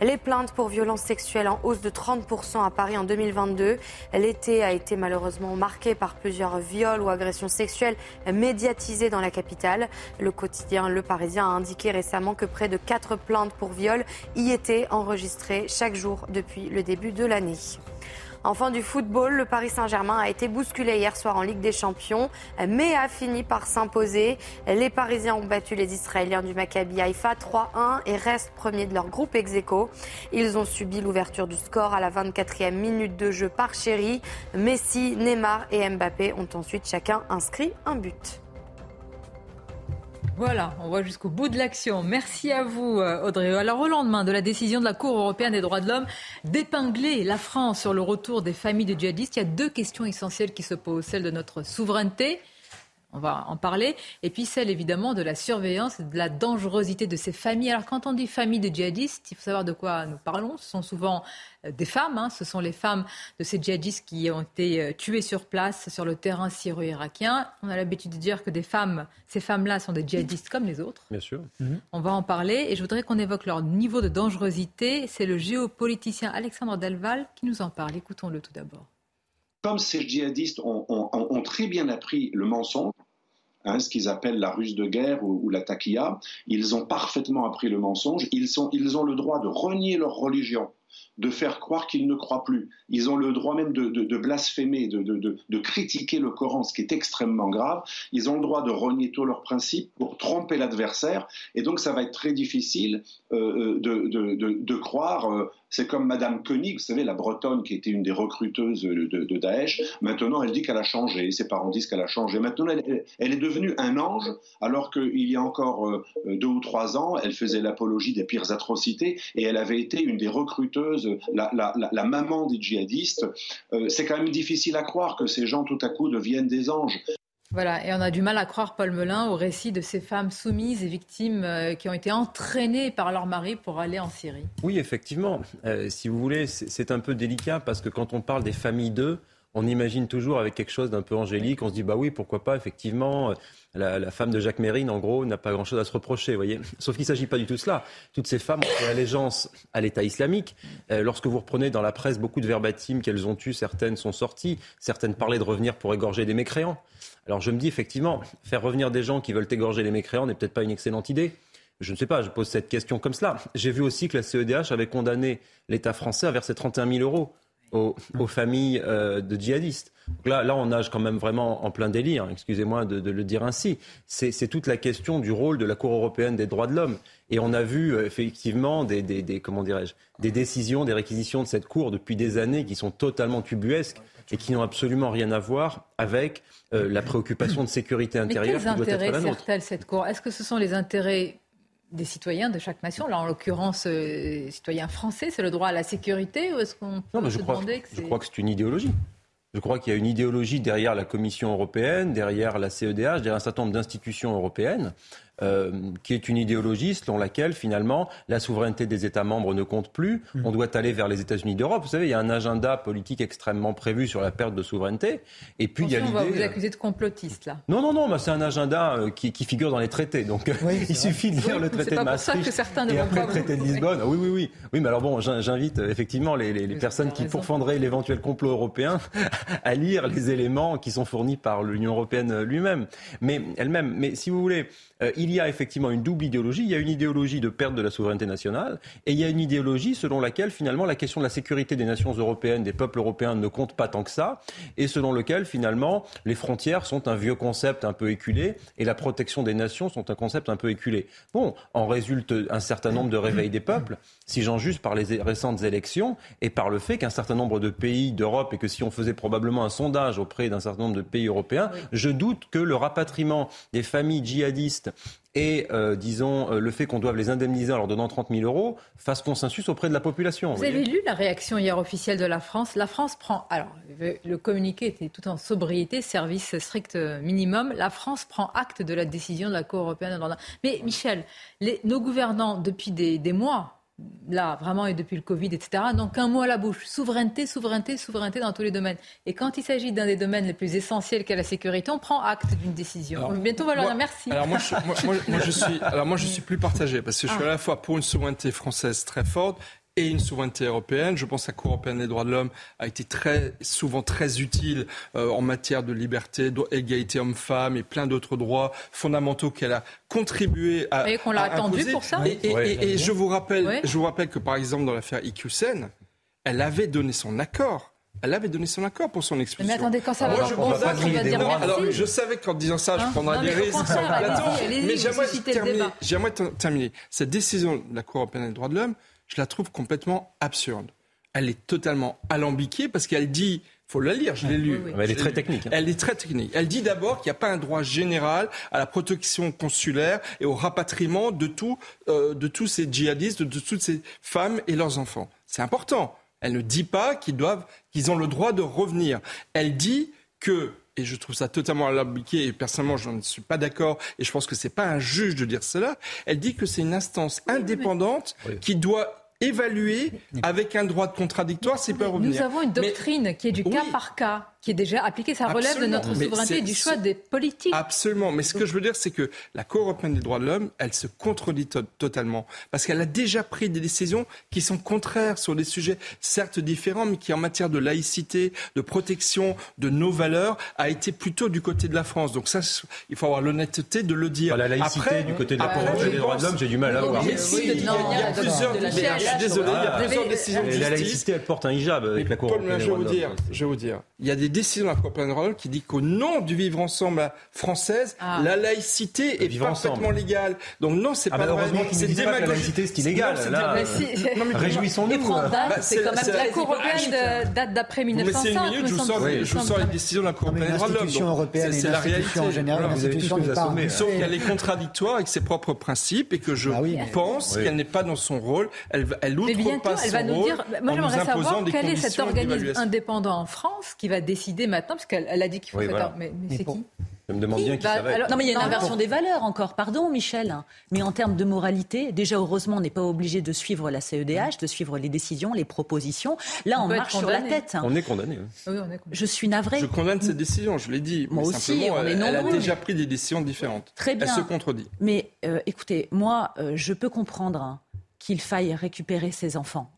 Les plaintes pour violences sexuelles en hausse de 30% à Paris en 2022. L'été a été malheureusement marqué par plusieurs viols ou agressions sexuelles médiatisées dans la capitale. Le quotidien Le Parisien a indiqué récemment que près de 4 plaintes pour viol y étaient enregistrées chaque jour depuis le début de l'année. Enfin, du football, le Paris Saint-Germain a été bousculé hier soir en Ligue des Champions, mais a fini par s'imposer. Les Parisiens ont battu les Israéliens du Maccabi Haïfa 3-1 et restent premiers de leur groupe ex Ils ont subi l'ouverture du score à la 24e minute de jeu par Chéri. Messi, Neymar et Mbappé ont ensuite chacun inscrit un but. Voilà, on voit jusqu'au bout de l'action. Merci à vous, euh, Audrey. Alors, au lendemain de la décision de la Cour européenne des droits de l'homme d'épingler la France sur le retour des familles de djihadistes, il y a deux questions essentielles qui se posent. Celle de notre souveraineté on va en parler. Et puis celle évidemment de la surveillance et de la dangerosité de ces familles. Alors quand on dit famille de djihadistes, il faut savoir de quoi nous parlons. Ce sont souvent euh, des femmes, hein. ce sont les femmes de ces djihadistes qui ont été euh, tuées sur place sur le terrain syro-irakien. On a l'habitude de dire que des femmes, ces femmes-là sont des djihadistes comme les autres. Bien sûr. On va en parler et je voudrais qu'on évoque leur niveau de dangerosité. C'est le géopoliticien Alexandre Delval qui nous en parle. Écoutons-le tout d'abord comme ces djihadistes ont, très bien appris le mensonge, Hein, ce qu'ils appellent la ruse de guerre ou, la taquilla. Ils ont parfaitement appris le mensonge. Ils, ont le droit de renier leur religion de faire croire qu'ils ne croient plus. Ils ont le droit même de, blasphémer, de, critiquer le Coran, ce qui est extrêmement grave. Ils ont le droit de renier tous leurs principes pour tromper l'adversaire. Et donc, ça va être très difficile euh, euh, de, croire. Euh, c'est comme Madame Koenig, vous savez, la Bretonne qui était une des recruteuses de, Daesh. Maintenant, elle dit qu'elle a changé. Ses parents disent qu'elle a changé. Maintenant, elle, est devenue un ange, alors qu'il y a encore deux ou trois ans, elle faisait l'apologie des pires atrocités et elle avait été une des recruteuses la, maman des djihadistes, euh, c'est quand même difficile à croire que ces gens tout à coup deviennent des anges. Voilà, et on a du mal à croire, Paul Melun, au récit de ces femmes soumises et victimes euh, qui ont été entraînées par leur mari pour aller en Syrie. Oui, effectivement. Euh, si vous voulez, c'est un peu délicat parce que quand on parle des familles d'eux, on imagine toujours avec quelque chose d'un peu angélique. On se dit, bah oui, pourquoi pas, effectivement, la, femme de Jacques Mérine, en gros, n'a pas grand-chose à se reprocher, voyez. Sauf qu'il ne s'agit pas du tout de cela. Toutes ces femmes ont fait allégeance à l'État islamique. Euh, lorsque vous reprenez dans la presse beaucoup de verbatimes qu'elles ont eues, certaines sont sorties, certaines parlaient de revenir pour égorger des mécréants. Alors je me dis, effectivement, faire revenir des gens qui veulent égorger les mécréants n'est peut-être pas une excellente idée. Je ne sais pas, je pose cette question comme cela. J'ai vu aussi que la CEDH avait condamné l'État français à verser 31 000 euros aux, familles euh, de djihadistes. là, là, on nage quand même vraiment en plein délire, excusez-moi de, le dire ainsi. C'est toute la question du rôle de la Cour européenne des droits de l'homme. Et on a vu euh, effectivement des, des, comment dirais-je, des décisions, des réquisitions de cette Cour depuis des années qui sont totalement tubuesques et qui n'ont absolument rien à voir avec euh, la préoccupation de sécurité intérieure. Mais quels intérêts sert-elle cette Cour? Est-ce que ce sont les intérêts des citoyens de chaque nation. Là, en l'occurrence, euh, citoyens français, c'est le droit à la sécurité ou est-ce qu'on peut se demander que Je crois que c'est une idéologie. Je crois qu'il y a une idéologie derrière la Commission européenne, derrière la CEDH, derrière un certain nombre d'institutions européennes euh, qui est une idéologie selon laquelle finalement la souveraineté des États membres ne compte plus. Mm. On doit aller vers les États-Unis d'Europe. Vous savez, il y a un agenda politique extrêmement prévu sur la perte de souveraineté. Et puis il y a l'idée. On va vous accuser de complotiste là. Non, non, non, mais c'est un agenda euh, qui, qui, figure dans les traités. Donc il suffit de lire le traité de Maastricht et après le traité de Lisbonne. Oui, oui, oui. Oui, mais alors bon, j'invite euh, effectivement les, les, les personnes qui pourfendraient l'éventuel complot européen à lire les éléments qui sont fournis par l'Union européenne lui-même, mais elle-même. Mais si vous voulez, euh, il y a effectivement une double idéologie. Il y a une idéologie de perte de la souveraineté nationale et il y a une idéologie selon laquelle finalement la question de la sécurité des nations européennes, des peuples européens ne compte pas tant que ça et selon lequel finalement les frontières sont un vieux concept un peu éculé et la protection des nations sont un concept un peu éculé. Bon, en résulte un certain nombre de réveils des peuples, si j'en juge par les récentes élections et par le fait qu'un certain nombre de pays d'Europe et que si on faisait probablement un sondage auprès d'un certain nombre de pays européens, je doute que le rapatriement des familles djihadistes et, euh, disons, euh, le fait qu'on doive les indemniser en leur donnant 30 000 euros fasse consensus auprès de la population. Vous, avez lu la réaction hier officielle de la France La France prend. Alors, le communiqué était tout en sobriété, service strict minimum. La France prend acte de la décision de la Cour européenne Mais Michel, les, nos gouvernants, depuis des, des mois, là, vraiment, et depuis le Covid, etc. Donc, un mot à la bouche. Souveraineté, souveraineté, souveraineté dans tous les domaines. Et quand il s'agit d'un des domaines les plus essentiels qu'est la sécurité, on prend acte d'une décision. bientôt, on va leur dire merci. Alors, moi, je, suis, alors, moi, je suis plus partagé parce que je suis ah. à la fois pour une souveraineté française très forte et une souveraineté européenne. Je pense que la Cour européenne des droits de l'homme a été très souvent très utile euh, en matière de liberté, d'égalité homme-femme et plein d'autres droits fondamentaux qu'elle a contribué à. Et qu'on l'a attendu pour ça. Et, je vous rappelle, je vous rappelle que par exemple dans l'affaire IQSEN, elle avait donné son accord elle avait donné son accord pour son expulsion. Mais attendez, quand ça va, je, pense va dire merci. Alors, je savais qu'en disant ça, je hein prendrais des risques sur le plateau. Mais j'aimerais terminer. Cette décision de la Cour européenne des droits de l'homme, je la trouve complètement absurde. Elle est totalement alambiquée parce qu'elle dit faut la lire, je l'ai lu. Elle est très technique. Hein. Elle est très technique. Elle dit d'abord qu'il n'y a pas un droit général à la protection consulaire et au rapatriement de, tout, euh, de tous ces djihadistes, de, toutes ces femmes et leurs enfants. C'est important. Elle ne dit pas qu'ils doivent, qu'ils ont le droit de revenir. Elle dit que et je trouve ça totalement alambiqué, et personnellement, je ne suis pas d'accord, et je pense que ce n'est pas un juge de dire cela. Elle dit que c'est une instance indépendante qui doit évaluer avec un droit de contradictoire s'il peut revenir. Nous avons une doctrine qui est du cas par cas qui est déjà appliqué. Ça relève de notre souveraineté et du choix des politiques. Absolument. Mais ce que je veux dire, c'est que la Cour européenne des droits de l'homme, elle se contredit totalement. Parce qu'elle a déjà pris des décisions qui sont contraires sur des sujets certes différents, mais qui en matière de laïcité, de protection de nos valeurs, a été plutôt du côté de la France. Donc ça, il faut avoir l'honnêteté de le dire. la laïcité du côté de la Cour européenne des droits de l'homme, j'ai du mal à voir. Mais si, il y a plusieurs... Je suis désolé, il y a plusieurs décisions de justice. La laïcité, elle porte un hijab avec la Cour européenne des droits de l'homme. Je vais vous dire, il y a des décision de la Cour européenne qui dit qu'au nom du vivre ensemble française, ah. la laïcité est parfaitement légale. Donc non, c'est ah pas bah vrai. C'est démagogique. La laïcité, c'est illégal. Réjouissons-nous. Bah, c'est quand même la Cour européenne date d'après 1905. Mais c'est une minute, je vous sors les décisions de la Cour européenne l'homme. C'est la réalité en général. Vous avez tous Sauf qu'elle est contradictoire avec ses propres principes et que je bah pense qu'elle n'est pas dans son rôle. Elle outrepasse son rôle. Moi, j'aimerais savoir quel est cet organisme indépendant en France qui va décider maintenant, parce qu'elle a dit qu'il faut. mais, c'est qui Je me demande bien qui ça va être. Non, mais il y a une inversion des valeurs encore, pardon Michel. Mais en termes de moralité, déjà heureusement, on n'est pas obligé de suivre la CEDH, de suivre les décisions, les propositions. Là, on, marche sur la tête. On est condamné. Oui, Je suis navré. Je condamne ces décisions, je l'ai dit. Moi aussi, on elle, est elle a déjà pris des décisions différentes. Très bien. Elle se contredit. Mais euh, écoutez, moi, euh, je peux comprendre qu'il faille récupérer ses enfants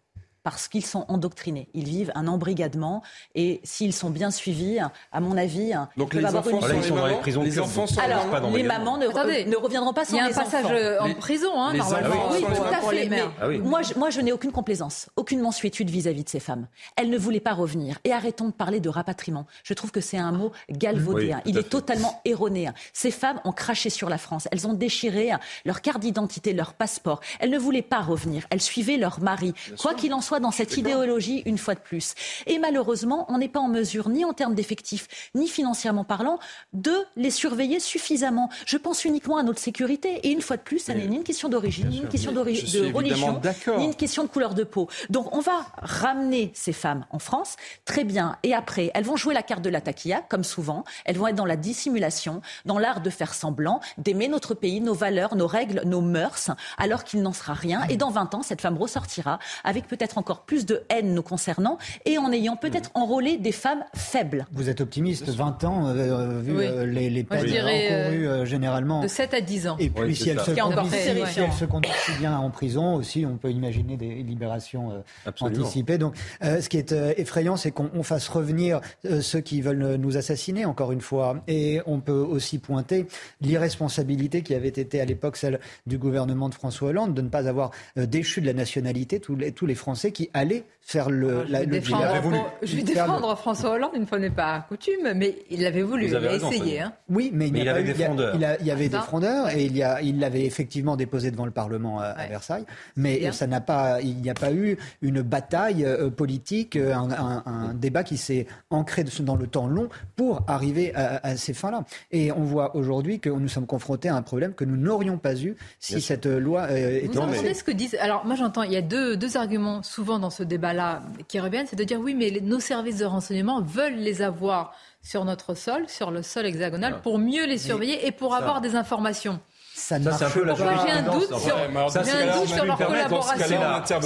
parce qu'ils sont endoctrinés. Ils vivent un embrigadement et s'ils sont bien suivis, à mon avis, donc les enfants, sont ils sont dans les prisons. Les enfants sont Alors, les mamans ne, ne, reviendront pas sans Il y a un passage en prison, hein, normalement. Oui, tout à fait. Mais ah oui. moi, je, moi, je n'ai aucune complaisance, aucune mensuétude vis-à-vis de ces femmes. Elles ne voulaient pas revenir. Et arrêtons de parler de rapatriement. Je trouve que c'est un mot galvaudéen. Il est fait. totalement erroné. Ces femmes ont craché sur la France. Elles ont déchiré leur carte d'identité, leur passeport. Elles ne voulaient pas revenir. Elles suivaient leur mari. Quoi qu'il en soit, dans cette idéologie une fois de plus. Et malheureusement, on n'est pas en mesure, ni en termes d'effectifs, ni financièrement parlant, de les surveiller suffisamment. Je pense uniquement à notre sécurité. Et une fois de plus, ça n'est ni une question d'origine, ni une question de religion, ni une question de couleur de peau. Donc on va ramener ces femmes en France, très bien. Et après, elles vont jouer la carte de la taquilla, comme souvent. Elles vont être dans la dissimulation, dans l'art de faire semblant, d'aimer notre pays, nos valeurs, nos règles, nos mœurs, alors qu'il n'en sera rien. Et dans 20 ans, cette femme ressortira avec peut-être encore plus de haine nous concernant et en ayant peut-être enrôlé des femmes faibles. Vous êtes optimiste, 20 ans, euh, euh, vu euh, les, les peines encourues généralement. De 7 à 10 ans. Et puis si, elles se, si se conduisent bien en prison aussi, on peut imaginer des libérations anticipées. Donc ce qui est effrayant, c'est qu'on fasse revenir ceux qui veulent nous assassiner, encore une fois. Et on peut aussi pointer l'irresponsabilité qui avait été à l'époque celle du gouvernement de François Hollande de ne pas avoir déchu de la nationalité tous les, tous les Français qui allaient faire le, je vais défendre, je vais défendre François Hollande une fois n'est pas coutume, mais il l'avait voulu, il a essayé. Hein. Oui, mais, il, y avait des frondeurs. Il, y avait des frondeurs et il y a, il l'avait effectivement déposé devant le Parlement à, Versailles, mais ça n'a pas, il n'y a pas eu une bataille euh, politique, euh, un, débat qui s'est ancré dans le temps long pour arriver à, ces fins-là. Et on voit aujourd'hui que nous sommes confrontés à un problème que nous n'aurions pas eu si cette loi euh, était. Vous entendez ce que disent Alors moi j'entends, il y a deux, deux arguments souvent dans ce débat là qui reviennent, c'est de dire oui, mais nos services de renseignement veulent les avoir sur notre sol, sur le sol hexagonal, pour mieux les surveiller et pour avoir des informations ça, ça c'est un peu la J'ai un doute sur, leur collaboration.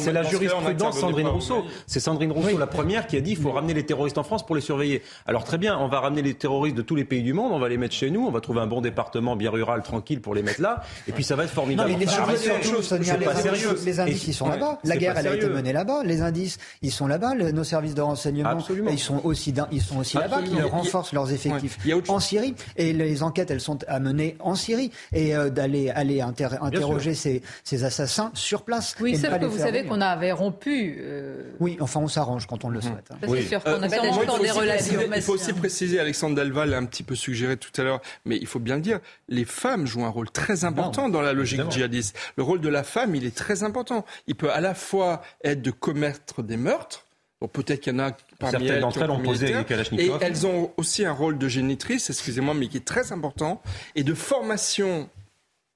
C'est la, jurisprudence Sandrine Rousseau. C'est Sandrine Rousseau, la première, qui a dit qu'il faut ramener les terroristes en France pour les surveiller. Alors très bien, on va ramener les terroristes de tous les pays du monde, on va les mettre chez nous, on va trouver un bon département bien rural, tranquille pour les mettre là, et puis ça va être formidable. Non, mais les, les indices, ils sont là-bas. La guerre, elle a été menée là-bas. Les indices, ils sont là-bas. Nos services de renseignement, ils sont aussi là-bas, qui renforcent leurs effectifs en Syrie. Et les enquêtes, elles sont à mener en Syrie et euh, d'aller aller interroger ces, ces, assassins sur place. Oui, sauf que vous savez qu'on avait rompu. Euh, oui, enfin on s'arrange quand on le souhaite. Hein. C'est sûr qu'on avait euh, des relations. Il faut aussi préciser, Alexandre Delval l'a un petit peu suggéré tout à l'heure, mais il faut bien le dire, les femmes jouent un rôle très important dans la logique djihadiste. Le rôle de la femme, il est très important. Il peut à la fois être de commettre des meurtres, Bon, peut-être qu'il y en a Certaines d'entre elles ont posé Et elles ont aussi un rôle de génitrice, excusez-moi, mais qui est très important, et de formation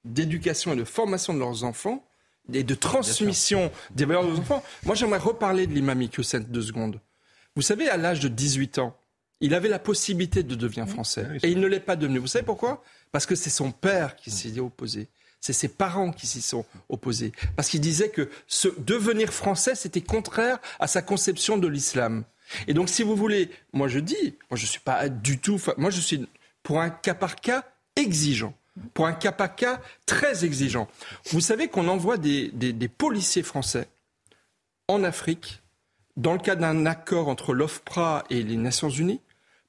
d'éducation et de formation de leurs enfants et de transmission des valeurs de leurs enfants. Moi, j'aimerais reparler de l'imam Hussein deux secondes. Vous savez, à l'âge de 18 ans, il avait la possibilité de devenir français. et il ne l'est pas devenu. Vous savez pourquoi? Parce que c'est son père qui s'y est opposé. C'est ses parents qui s'y sont opposés. Parce qu'il disait que ce devenir français, c'était contraire à sa conception de l'islam. Et donc, si vous voulez, moi je dis, moi je ne suis pas du tout, moi je suis pour un cas par cas exigeant pour un cas par cas très exigeant. Vous savez qu'on envoie des, policiers français en Afrique dans le cadre d'un accord entre l'OFPRA et les Nations Unies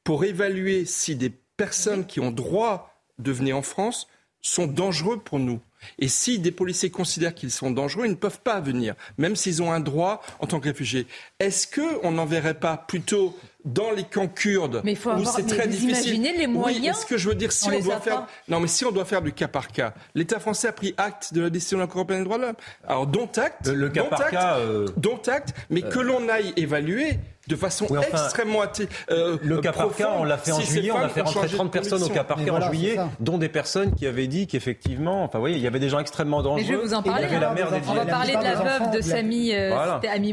pour évaluer si des personnes qui ont droit de venir en France sont dangereux pour nous. Et si des policiers considèrent qu'ils sont dangereux, ils ne peuvent pas venir, même s'ils ont un droit en tant que réfugiés. Est-ce qu'on n'enverrait pas plutôt dans les camps kurdes mais il faut où c'est très difficile. Imaginez les moyens. Oui, ce que je veux dire, si on, doit faire, non, mais si on doit faire du cas par cas, l'État français a pris acte de la décision de la Cour européenne des droits de l'homme. Alors, dont acte, le, cas par cas, euh, dont acte, mais que l'on aille évaluer de façon extrêmement euh, Le cas par cas, on l'a fait en juillet, on a fait rentrer 30 personnes au cas par cas en juillet, dont des personnes qui avaient dit qu'effectivement, enfin, vous voyez, il y avait des gens extrêmement dangereux. Mais je vais vous en parler. Hein. on va parler de la veuve de Samy, euh,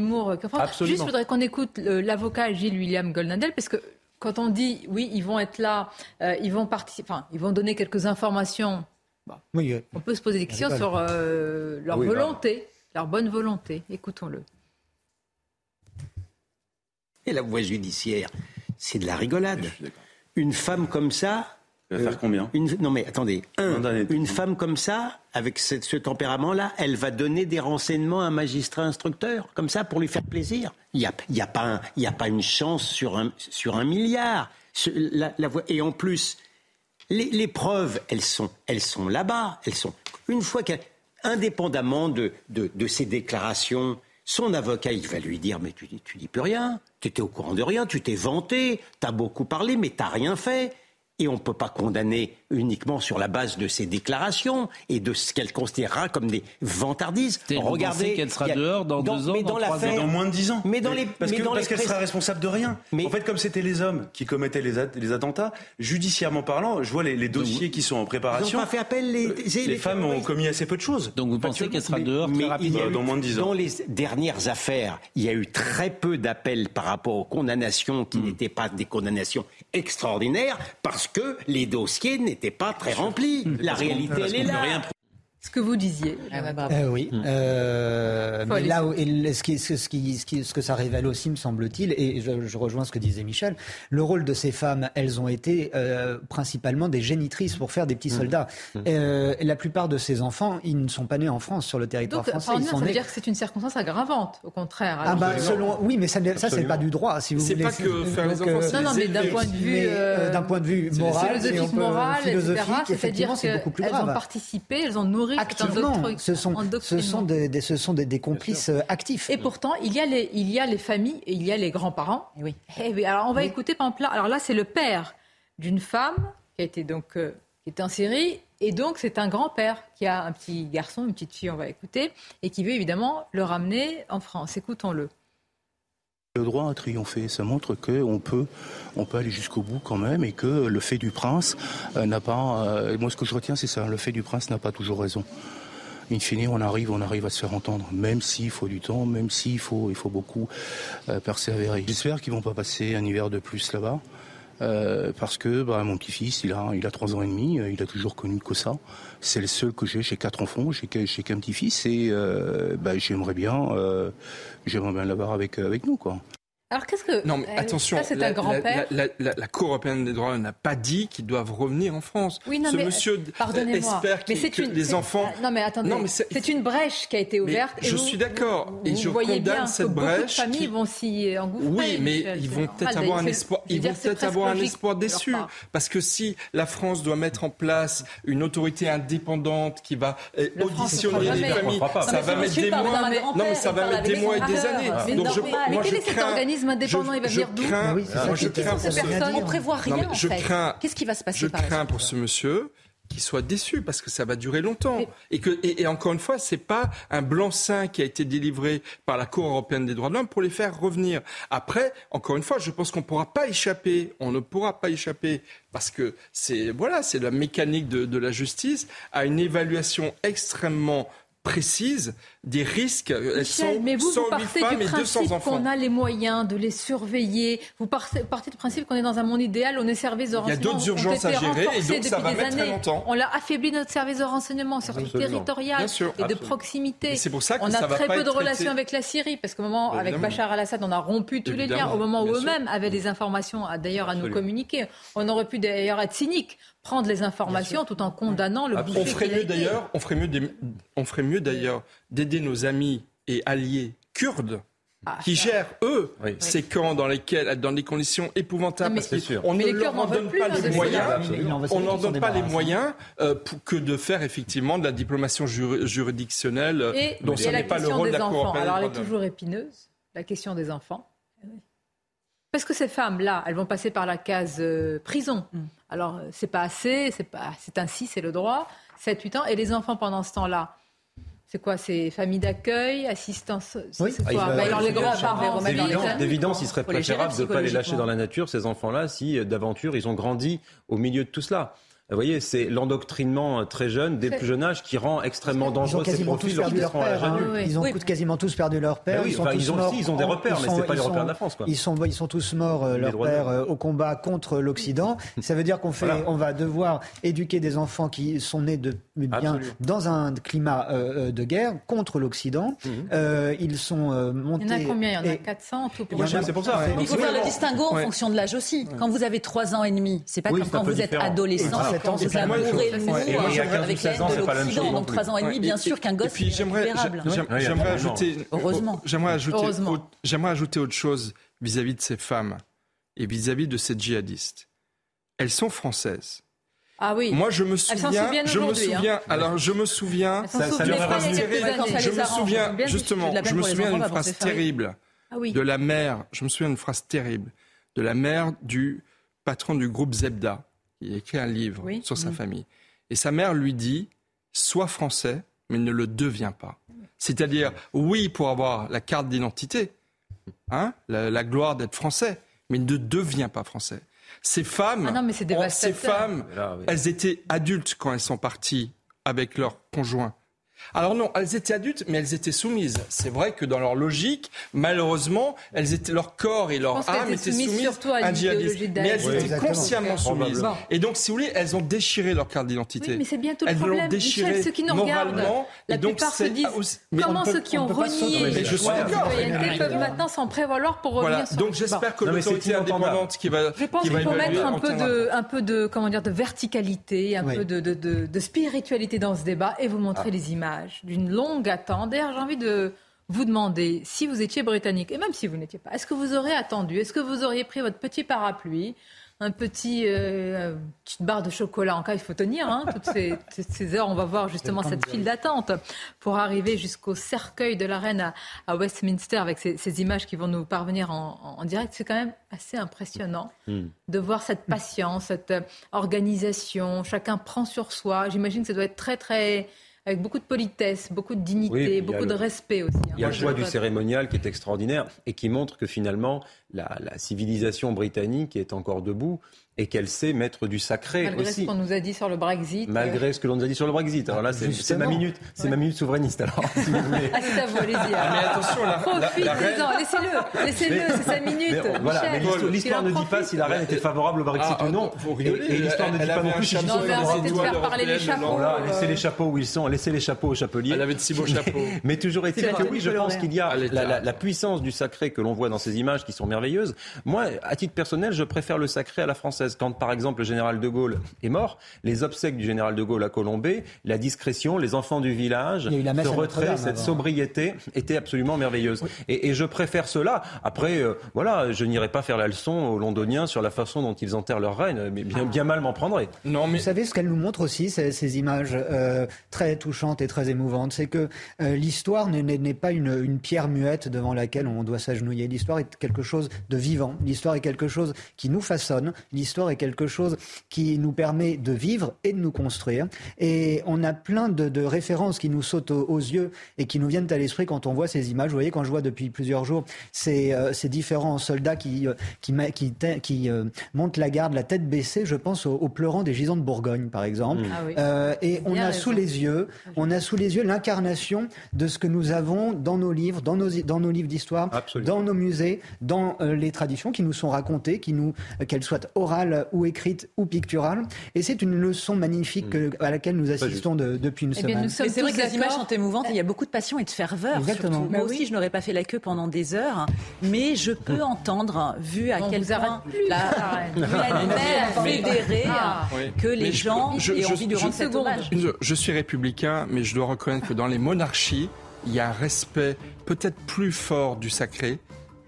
Moore. Juste, je voudrais qu'on écoute l'avocat Gilles William Goldnadel, parce que quand on dit oui, ils vont être là, euh, ils vont participer, enfin, ils vont donner quelques informations. Oui, euh, On peut se poser des questions sur euh, leur Oui, bah. volonté, leur bonne volonté. Écoutons-le. Et la voie judiciaire, c'est de la rigolade. Une femme comme ça. Elle va faire combien une, Non mais attendez, un, une femme comme ça, avec ce, ce tempérament-là, elle va donner des renseignements à un magistrat instructeur, comme ça, pour lui faire plaisir. Il n'y a, y a, pas un- il y a pas une chance sur un, sur un milliard. Ce- la- la voie- et en plus, les, les preuves, elles sont, elles sont là-bas. Elles sont. Une fois qu'elle, indépendamment de, de, de ses déclarations, son avocat, il va lui dire mais tu tu dis plus rien. Tu étais au courant de rien. Tu t'es vanté. Tu as beaucoup parlé, mais tu rien fait. Et on ne peut pas condamner uniquement sur la base de ses déclarations et de ce qu'elle considérera comme des vantardises. Pensez qu'elle sera a- dehors dans deux ans, mais dans dans trois ans Dans moins de dix ans. Mais dans les, parce mais les qu'elle sera responsable de rien. En fait, comme c'était les hommes qui commettaient les, at- les attentats, judiciairement parlant, je vois les, les dossiers qui sont en préparation. Ils n'ont pas fait appel les, Euh, les femmes ont commis assez peu de choses. Donc vous pensez qu'elle sera Mais- dehors mais très rapidement eu- Dans moins de 10 ans. Dans les dernières affaires, il y a eu très peu d'appels par rapport aux condamnations Hmm. qui n'étaient pas des condamnations extraordinaires parce que les dossiers n'étaient pas très remplis. La réalité, elle est là. Ce que vous disiez. Euh, oui. Euh, Faut mais là, où- et le- ce, qui, ce, qui, ce, qui- ce que ça révèle aussi, me semble-t-il, et je, je rejoins ce que disait Michel, le rôle de ces femmes, elles ont été euh, principalement des génitrices pour faire des petits soldats. Euh, et la plupart de ces enfants, ils ne sont pas nés en France, sur le territoire Donc, français. Ils ça veut nés... dire que c'est une circonstance aggravante, au contraire. Ah bah, selon, oui, mais ça, n'est- ça c'est pas du droit, si vous C'est voulez. pas que faire les enfants, euh, c'est Non, non, mais d'un c'est- point de vue, euh, euh, d'un point de vue moral, philosophique, peut- morale, etc. philosophique, C'est-à-dire c'est qu'elles ont participé, elles ont nourri Activement, ce sont, ce sont, des, des- ce sont des, des complices euh, actifs. Et pourtant, il y a les, il y a les familles et il y a les grands-parents. Eh oui. Eh oui, alors on va écouter par exemple là. Alors là, c'est le père d'une femme qui a été donc euh, qui est en Syrie et donc c'est un grand-père qui a un petit garçon, une petite fille, on va écouter, et qui veut évidemment le ramener en France. Écoutons-le. Le droit a triomphé. Ça montre qu'on peut, on peut aller jusqu'au bout quand même et que le fait du prince euh, n'a pas. euh, moi, ce que je retiens, c'est ça. Le fait du prince n'a pas toujours raison. In fine, on arrive, on arrive à se faire entendre, même s'il faut du temps, même s'il faut, il faut beaucoup euh, persévérer. J'espère qu'ils vont pas passer un hiver de plus là-bas. Euh, parce que bah, mon petit-fils, il a, il a trois ans et demi, euh, il a toujours connu que ça. C'est le seul que j'ai. J'ai quatre enfants, j'ai qu'un petit-fils et euh, bah, j'aimerais bien, euh, j'aimerais bien l'avoir avec avec nous, quoi. Alors qu'est-ce que Non, mais euh, attention, ça la, un grand-père. la- la- la- la Cour européenne des droits n'a pas dit qu'ils doivent revenir en France. Oui, non, Ce mais monsieur pardonnez-moi. espère mais que une les enfants. Non, mais attendez. C'est- une brèche qui a été ouverte. et je vous- suis d'accord, et vous je voyez condamne bien cette que brèche familles qui- vont s'y engouffrer. Oui, mais Michel, ils vont peut-être avoir un espoir. Ils vont peut-être avoir un espoir déçu, parce que si la France doit mettre en place une autorité indépendante qui va euh, auditionner les familles, ça va mettre des mois. d'un grand-père, Non, mais ça il va parle mettre des mois et des années. Mais Donc non, je- mais moi, quel je est cet crains- indépendant Il va je venir d'où Oui, moi, qui je crains pour veut ce- rien On dire. prévoit Non, rien en je fait. crains- Qu'est-ce qui va se passer Je par la crains pour ce monsieur qu'il soit déçu parce que ça va durer longtemps et que et, et encore une fois c'est pas un blanc-seing qui a été délivré par la Cour européenne des droits de l'homme pour les faire revenir. Après, encore une fois, je pense qu'on pourra pas échapper, on ne pourra pas échapper parce que c'est voilà, c'est la mécanique de, de la justice à une évaluation extrêmement précise des risques. Elles Michel, sont mais vous, vous 108 partez femmes du et 200 principe enfants. qu'on a les moyens de les surveiller. Vous partez, partez du principe qu'on est dans un monde idéal, où nos services de Il y a renseignement d'autres ont urgences à été gérer, et renforcés donc ça depuis va des mettre très années. longtemps. On l'a affaibli notre service de renseignement, surtout territorial sûr, et de proximité. C'est pour ça que on a ça très peu de traité. relations avec la Syrie, parce qu'au moment, avec. Bachar al-Assad, on a rompu tous les liens. Au moment où eux-mêmes avaient des informations, à- d'ailleurs, à nous communiquer. On aurait pu d'ailleurs être cynique, prendre les informations tout en condamnant le On ferait mieux d'ailleurs, on ferait mieux, on ferait mieux d'ailleurs d'aider nos amis et alliés kurdes. Ah, qui ça- gèrent, eux, Oui. ces camps dans lesquels, dans des conditions épouvantables, mais- parce qu'on ne les leur en donne plus, pas hein, les moyens, on n'en donne pas les moyens euh, pour- que de faire effectivement de la diplomation juri- juridictionnelle, euh, Et dont il y ce a la n'est pas le question rôle de des la Cour enfants. européenne Alors elle est toujours épineuse, la question des enfants. Parce que ces femmes-là, elles vont passer par la case euh, prison. Alors euh, c'est pas assez, c'est pas, c'est ainsi, c'est le droit. 7-8 ans. Et les enfants pendant ce temps-là, c'est quoi? C'est famille d'accueil, assistance. c'est- Oui. c'est Ah, quoi? Bah, alors les grands-parents, D'évidence, il serait préférable de ne pas les lâcher dans la nature, ces enfants-là, si euh, d'aventure ils ont grandi au milieu de tout cela. Vous voyez, c'est l'endoctrinement très jeune, dès le plus jeune âge, qui rend extrêmement dangereux ces profils lorsqu'ils seront à l'âge Ils ont quasiment tous perdu leur père. ils, sont ils, ont, morts, ils ont des repères, mais ce pas les repères de la France. Ils, sont, ils sont tous morts, euh, leur père, euh, au combat contre l'Occident. Ça veut dire qu'on fait, on va devoir éduquer des enfants qui sont nés de, bien dans un climat euh, de guerre contre l'Occident. Mhm. ils sont montés. Il y en a combien? Il y en a 400 tout pour C'est pour ça. Il faut faire le distinguo en fonction de l'âge aussi. Quand vous avez 3 ans et demi, c'est pas comme quand vous êtes adolescent quand vous amourez le avec l'aide de l'Occident. Donc 3 ans et demi, bien sûr qu'un gosse est. J'aimerais ajouter, heureusement, j'aimerais ajouter, j'aimerais ajouter autre chose vis-à-vis de ces femmes et vis-à-vis de ces djihadistes. Elles sont françaises. Ah oui. Moi, je me souviens, je me souviens. Hein. Alors, je me souviens. Ça, ça je me souviens justement. Je me souviens d'une phrase terrible ah de la mère. Je me souviens d'une phrase terrible de la mère du patron du groupe Zebda il a écrit un livre sur sa mm. famille. Et sa mère lui dit Sois français, mais ne le deviens pas. C'est-à-dire, oui, pour avoir la carte d'identité, hein, la, gloire d'être français, mais ne deviens pas français. Ces femmes, ah ces femmes, elles étaient adultes quand elles sont parties avec leur conjoint. Alors non, elles étaient adultes, mais elles étaient soumises. C'est vrai que dans leur logique, malheureusement, elles étaient leur corps et leur âme étaient soumises, à, un djihadiste. Mais elles étaient consciemment soumises. Et donc, si vous voulez, elles ont déchiré leur carte d'identité. Oui, mais c'est bien tout le elles problème. déchiré Michel, ceux qui nous regardent, la plupart se disent comment ceux qui ont renié les citoyenneté peuvent maintenant s'en prévaloir pour revenir sur Donc j'espère que l'autorité indépendante qui va Je pense qu'il faut mettre un peu de un peu de comment dire de verticalité, un peu de spiritualité dans ce débat et vous montrer ah. les images d'une longue attente. D'ailleurs, j'ai envie de vous demander, si vous étiez britannique, et même si vous n'étiez pas, est-ce que vous auriez attendu Est-ce que vous auriez pris votre petit parapluie un petit euh, petite barre de chocolat. En cas, il faut tenir hein, toutes, ces, heures. On va voir justement cette file d'attente pour arriver jusqu'au cercueil de la reine à, Westminster avec ces, images qui vont nous parvenir en, direct. C'est quand même assez impressionnant hmm. de voir cette patience, cette organisation. Chacun prend sur soi. J'imagine que ça doit être très très avec beaucoup de politesse, beaucoup de dignité, beaucoup de respect aussi. Hein. Il y a le choix du cérémonial qui est extraordinaire et qui montre que finalement la, la civilisation britannique est encore debout et qu'elle sait mettre du sacré Malgré aussi. ce qu'on nous a dit sur le Brexit. Malgré ce que l'on nous a dit sur le Brexit. Alors là, c'est ma minute, c'est ma minute souverainiste. Alors, si vous voulez. Ah, c'est à vous, allez-y. Ah, mais attention, la, Profitez-en, laissez-le, laissez-le, c'est sa minute. Mais, voilà, mais l'histoire ne dit pas si la reine était favorable au Brexit ah, ou non. Et, l'histoire ne dit pas non plus si arrêtez de faire parler les chapeaux. Laissez les chapeaux où ils sont, laissez les chapeaux aux chapeliers. Elle avait de si beaux chapeaux. Mais toujours est-il que oui, je pense qu'il y a la puissance du sacré que l'on voit dans ces images qui sont merveilleuses. Moi, à titre personnel, je préfère le sacré à la française. Quand, par exemple, le général de Gaulle est mort, les obsèques du général de Gaulle à Colombey, la discrétion, les enfants du village, ce retrait, cette sobriété était absolument merveilleuse. Et, je préfère cela. Après, euh, voilà, je n'irai pas faire la leçon aux Londoniens sur la façon dont ils enterrent leur reine, mais bien, bien mal m'en prendrait. Non, mais... Vous savez ce qu'elle nous montre aussi, ces, images euh, très touchantes et très émouvantes, c'est que euh, l'histoire n'est pas une, une pierre muette devant laquelle on doit s'agenouiller. L'histoire est quelque chose de vivant. L'histoire est quelque chose qui nous façonne. L'histoire est quelque chose qui nous permet de vivre et de nous construire. Et on a plein de, références qui nous sautent aux, yeux et qui nous viennent à l'esprit quand on voit ces images. Vous voyez, quand je vois depuis plusieurs jours ces, euh, différents soldats qui, euh, qui, qui, qui euh, montent la garde, la tête baissée, je pense aux, pleurants des gisants de Bourgogne, par exemple. Ah et on a sous les yeux, on a sous les yeux l'incarnation de ce que nous avons dans nos livres, dans nos, dans nos livres d'histoire, dans nos musées, dans les traditions qui nous sont racontées, qui nous, qu'elles soient orales ou écrites ou picturale. Et c'est une leçon magnifique mm. à laquelle nous assistons depuis une eh semaine. C'est vrai que les images sont émouvantes il y a beaucoup de passion et de ferveur. Exactement. Moi aussi, je n'aurais pas fait la queue pendant des heures, mais je peux entendre, vu à quel point la, l'animal fédéré, ah. que les gens aient envie de rendre cet hommage. Je suis républicain, mais je dois reconnaître que dans les monarchies, il y a un respect peut-être plus fort du sacré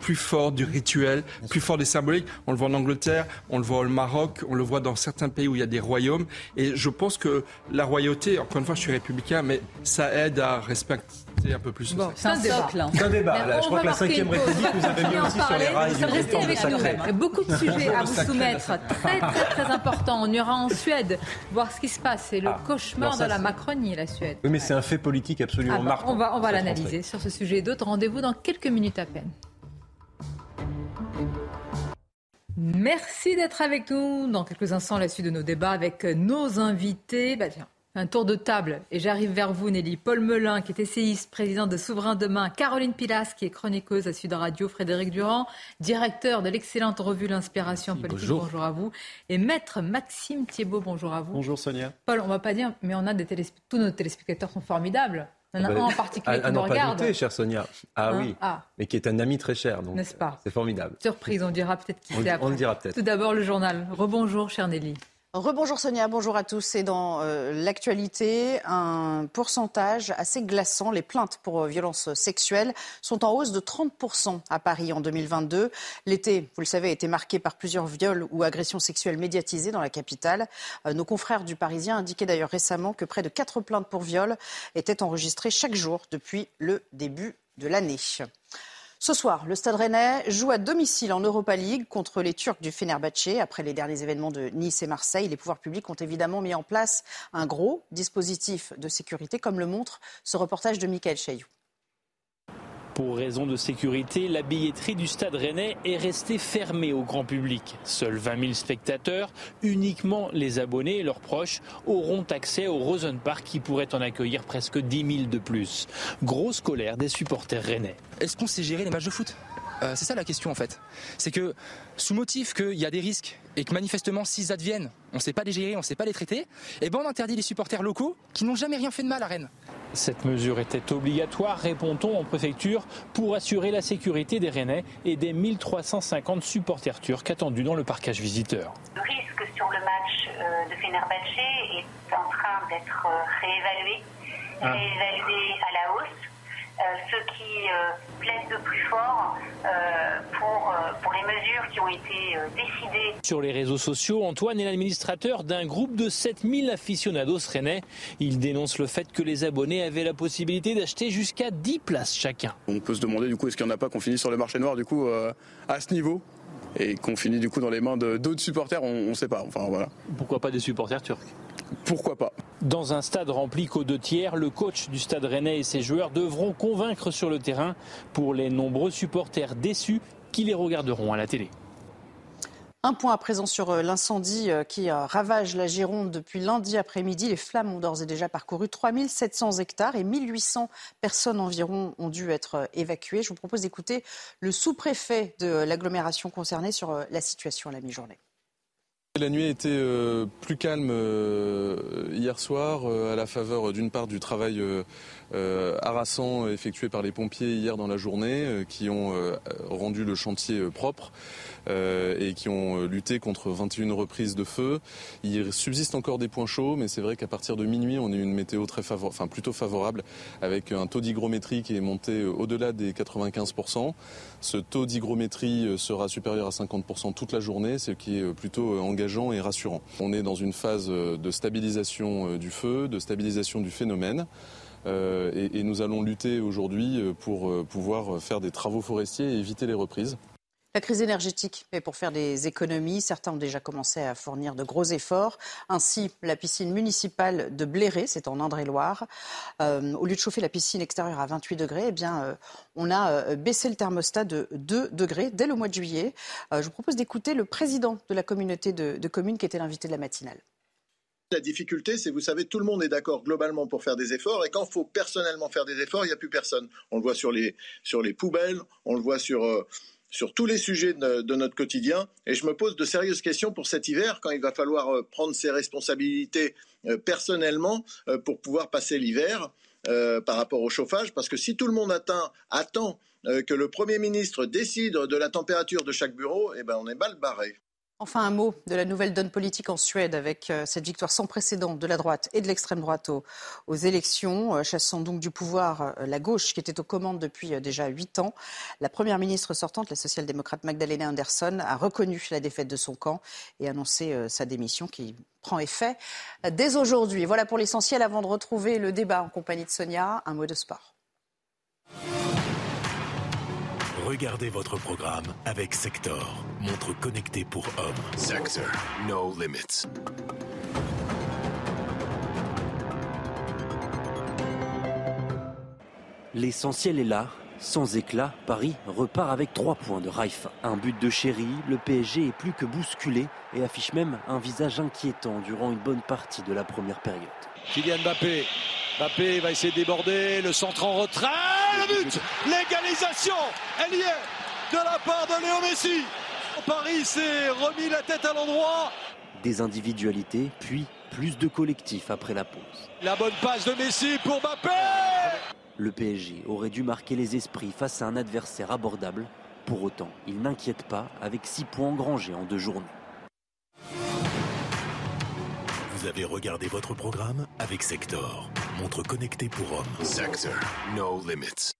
plus fort du rituel, plus fort des symboliques. On le voit en Angleterre, on le voit au Maroc, on le voit dans certains pays où il y a des royaumes. Et je pense que la royauté, encore une fois, je suis républicain, mais ça aide à respecter un peu plus. Bon, c'est un. Hein. C'est un débat. je crois que la 5 République vous avez mis aussi sur les rails du avec nous. Beaucoup de sujets à vous soumettre, très très très importants. On ira en Suède voir ce qui se passe. C'est le ah, cauchemar de la Macronie, la Suède. Oui, mais c'est un fait politique absolument ah, marquant. On va, on va l'analyser sur ce sujet et d'autres. Rendez-vous dans quelques minutes à peine. Merci d'être avec nous. Dans quelques instants, la suite de nos débats avec nos invités. Bah, tiens, un tour de table. Et j'arrive vers vous, Nelly. Paul Melun, qui est essayiste, président de Souverain Demain. Caroline Pilas, qui est chroniqueuse à Sud Radio. Frédéric Durand, directeur de l'excellente revue L'Inspiration Politique. Bonjour. à vous. Et maître Maxime Thiebaud, bonjour à vous. Bonjour Sonia. Paul, on ne va pas dire, mais on a des tous nos téléspectateurs sont formidables. Il y en a ah un en bah, particulier qui nous regarde. Douter, chère Sonia. Ah hein oui, ah. mais qui est un ami très cher. N'est-ce pas C'est formidable. Surprise, on dira peut-être qui c'est après. On le dira peut-être. Tout d'abord, le journal. Rebonjour, chère Nelly. Rebonjour Sonia, bonjour à tous. Et dans euh, l'actualité, un pourcentage assez glaçant. Les plaintes pour euh, violences sexuelles sont en hausse de 30% à Paris en 2022. L'été, vous le savez, a été marqué par plusieurs viols ou agressions sexuelles médiatisées dans la capitale. Euh, nos confrères du Parisien indiquaient d'ailleurs récemment que près de 4 plaintes pour viol étaient enregistrées chaque jour depuis le début de l'année. Ce soir, le Stade rennais joue à domicile en Europa League contre les Turcs du Fenerbahçe. Après les derniers événements de Nice et Marseille, les pouvoirs publics ont évidemment mis en place un gros dispositif de sécurité, comme le montre ce reportage de Michael Chailloux. Pour raison de sécurité, la billetterie du Stade Rennais est restée fermée au grand public. Seuls 20 000 spectateurs, uniquement les abonnés et leurs proches, auront accès au Rosen Park qui pourrait en accueillir presque 10 000 de plus. Grosse colère des supporters rennais. Est-ce qu'on sait gérer les matchs de foot? Euh, c'est ça la question en fait. C'est que sous motif qu'il y a des risques et que manifestement s'ils adviennent, on ne sait pas les gérer, on ne sait pas les traiter, et eh ben on interdit les supporters locaux qui n'ont jamais rien fait de mal à Rennes. Cette mesure était obligatoire, répond-on en préfecture, pour assurer la sécurité des Rennais et des 1350 supporters turcs attendus dans le parcage visiteur. Le risque sur le match euh, de Fenerbahçe est en train d'être euh, réévalué, ah. réévalué à la hausse. Euh, ce qui euh, plaide de plus fort euh, pour, pour les mesures qui ont été décidées. Sur les réseaux sociaux, Antoine est l'administrateur d'un groupe de 7000 aficionados rennais. Il dénonce le fait que les abonnés avaient la possibilité d'acheter jusqu'à 10 places chacun. On peut se demander du coup est-ce qu'il n'y en a pas qu'on finit sur le marché noir du coup à ce niveau? Et qu'on finit du coup dans les mains d'autres supporters, on ne sait pas. Enfin voilà. Pourquoi pas des supporters turcs? Pourquoi pas? Dans un stade rempli qu'aux deux tiers, le coach du stade rennais et ses joueurs devront convaincre sur le terrain pour les nombreux supporters déçus qui les regarderont à la télé. Un point à présent sur euh, l'incendie euh, qui euh, ravage la Gironde depuis lundi après-midi. Les flammes ont d'ores et déjà parcouru 3700 hectares et 1800 personnes environ ont dû être évacuées. Je vous propose d'écouter le sous-préfet de l'agglomération concernée sur la situation à la mi-journée. La nuit a été plus calme hier soir à la faveur d'une part du travail harassant effectué par les pompiers hier dans la journée qui ont rendu le chantier propre. Euh, et qui ont euh, lutté contre 21 reprises de feu. Il subsiste encore des points chauds, mais c'est vrai qu'à partir de minuit, on a une météo très favorable, enfin plutôt favorable, avec un taux d'hygrométrie qui est monté au-delà des 95%. Ce taux d'hygrométrie euh, sera supérieur à 50% toute la journée, ce qui est plutôt engageant et rassurant. On est dans une phase de stabilisation du feu, de stabilisation du phénomène. Et, et, nous allons lutter aujourd'hui pour pouvoir faire des travaux forestiers et éviter les reprises. La crise énergétique mais pour faire des économies. Certains ont déjà commencé à fournir de gros efforts. Ainsi, la piscine municipale de Bléré, c'est en Indre-et-Loire, euh, au lieu de chauffer la piscine extérieure à 28 degrés, eh bien, euh, on a euh, baissé le thermostat de 2 degrés dès le mois de juillet. je vous propose d'écouter le président de la communauté de, de communes qui était l'invité de la matinale. La difficulté, c'est, vous savez, tout le monde est d'accord globalement pour faire des efforts, et quand il faut personnellement faire des efforts, il n'y a plus personne. On le voit sur les, sur les poubelles, on le voit sur sur tous les sujets de, notre quotidien. Et je me pose de sérieuses questions pour cet hiver, quand il va falloir euh, prendre ses responsabilités euh, personnellement euh, pour pouvoir passer l'hiver par rapport au chauffage. Parce que si tout le monde attend que le Premier ministre décide de la température de chaque bureau, eh ben on est mal barré. Enfin, un mot de la nouvelle donne politique en Suède avec euh, cette victoire sans précédent de la droite et de l'extrême droite aux, élections, euh, chassant donc du pouvoir euh, la gauche qui était aux commandes depuis déjà huit ans. La première ministre sortante, la social-démocrate Magdalena Andersson, a reconnu la défaite de son camp et annoncé sa démission qui prend effet dès aujourd'hui. Voilà pour l'essentiel avant de retrouver le débat en compagnie de Sonia. Un mot de sport. Regardez votre programme avec Sector, montre connectée pour hommes. Sector, no limits. L'essentiel est là, Sans éclat, Paris repart avec 3 points de Raif. Un but de chéri, le PSG est plus que bousculé et affiche même un visage inquiétant durant une bonne partie de la première période. Kylian Mbappé. Mbappé va essayer de déborder, le centre en retrait, le but L'égalisation, elle y est, de la part de Léo Messi. Paris s'est remis la tête à l'endroit. Des individualités, puis plus de collectifs après la pause. La bonne passe de Messi pour Mbappé le PSG aurait dû marquer les esprits face à un adversaire abordable. Pour autant, il n'inquiète pas avec 6 points engrangés en deux journées. Vous avez regardé votre programme avec Sector, montre connectée pour hommes. Sector, no limits.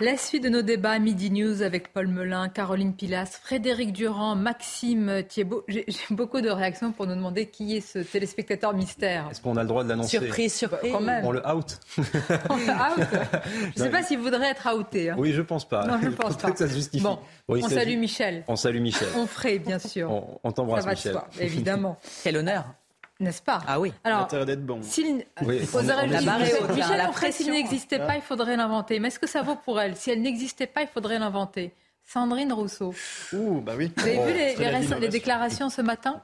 La suite de nos débats Midi News avec Paul Melun, Caroline Pilas, Frédéric Durand, Maxime Thiebaud. J'ai beaucoup de réactions pour nous demander qui est ce téléspectateur mystère. Est-ce qu'on a le droit de l'annoncer? Surprise, surprise. On le out. on le out? Je ne sais pas s'il voudrait être outé. Hein. Oui, je pense pas. Non, je pense pas. que ça se justifie. Bon, on salue Michel. On salue Michel. On ferait, bien sûr. On, on t'embrasse, Michel. Soi, évidemment. Quel honneur n'est-ce pas Ah oui. Alors, d'être bon. S'il oui. Michel, s'il n'existait pas, il faudrait l'inventer. Mais est-ce que ça vaut pour elle? Si elle n'existait pas, il faudrait l'inventer. Sandrine Rousseau. Ouh, bah oui. Vous avez vu les, les, déclarations ce matin?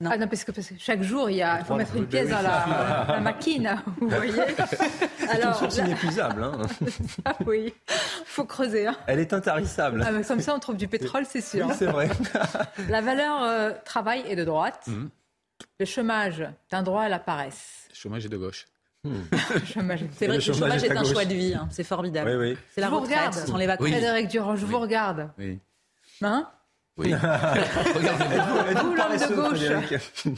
Non. Ah non, parce que, parce que, chaque jour, il, y a, il faut mettre une pièce dans la, la machine, vous voyez. C'est une source inépuisable. Hein. ah oui, il faut creuser. Hein. Elle est intarissable. Ah, mais comme ça, on trouve du pétrole, c'est sûr. Oui, c'est vrai. la valeur euh, travail est de droite. Mmh. Le chômage est un droit à la paresse. Le chômage est de gauche. Hmm. c'est vrai que le chômage est, un choix de vie, hein. c'est formidable. Oui, oui. C'est la je retraite, regarde. ce sont les vacances. Frédéric Durand, je oui. vous regarde. Oui. Hein? Oui. vous, l'homme de gauche,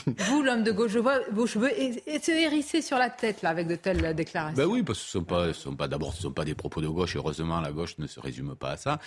vous, l'homme de gauche, je vois vos cheveux et, et se hérisser sur la tête là, avec de telles déclarations. Ben oui, parce que ce ne sont pas, sont pas d'abord, ce sont pas des propos de gauche. Heureusement, la gauche ne se résume pas à ça.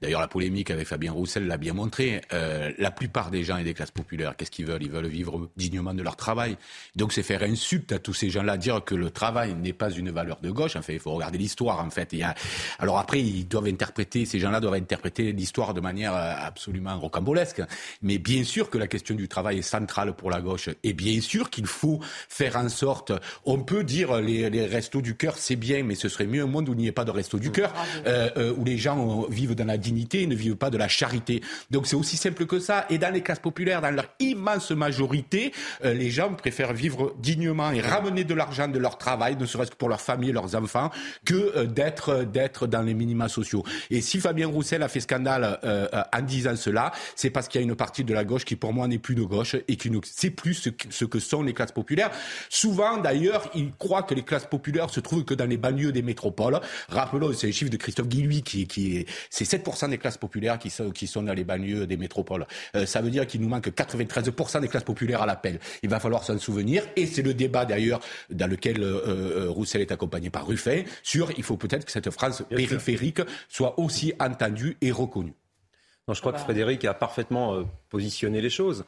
D'ailleurs, la polémique avec Fabien Roussel l'a bien montré. Euh, la plupart des gens et des classes populaires, qu'est-ce qu'ils veulent? Ils veulent vivre dignement de leur travail. Donc, c'est faire insulte à tous ces gens-là, dire que le travail n'est pas une valeur de gauche. En fait, il faut regarder l'histoire. En fait, il y a... alors après, ils doivent interpréter, ces gens-là doivent interpréter l'histoire de manière absolument rocambolesque. Mais bien sûr que la question du travail est centrale pour la gauche. Et bien sûr qu'il faut faire en sorte. On peut dire les, les restos du cœur, c'est bien, mais ce serait mieux un monde où il n'y ait pas de restos du cœur, euh, euh, où les gens vivent dans la dignité et ne vivent pas de la charité. Donc c'est aussi simple que ça. Et dans les classes populaires, dans leur immense majorité, euh, les gens préfèrent vivre dignement et ramener de l'argent de leur travail, ne serait-ce que pour leur famille et leurs enfants, que d'être d'être dans les minima sociaux. Et si Fabien Roussel a fait scandale en disant cela, c'est parce qu'il y a une partie de la gauche qui, pour moi, n'est plus de gauche et qui ne sait plus ce que, ce que sont les classes populaires. Souvent, d'ailleurs, ils croient que les classes populaires se trouvent que dans les banlieues des métropoles. Rappelons, c'est les chiffres de Christophe Guilluy qui, qui est, c'est 7% des classes populaires qui sont, qui sont dans les banlieues des métropoles. Euh, ça veut dire qu'il nous manque 93% des classes populaires à l'appel. Il va falloir s'en souvenir et c'est le débat d'ailleurs dans lequel euh, Roussel est accompagné par Ruffin sur il faut peut-être que cette France périphérique soit aussi entendue et reconnue. Non, je crois que Frédéric a parfaitement euh, positionné les choses.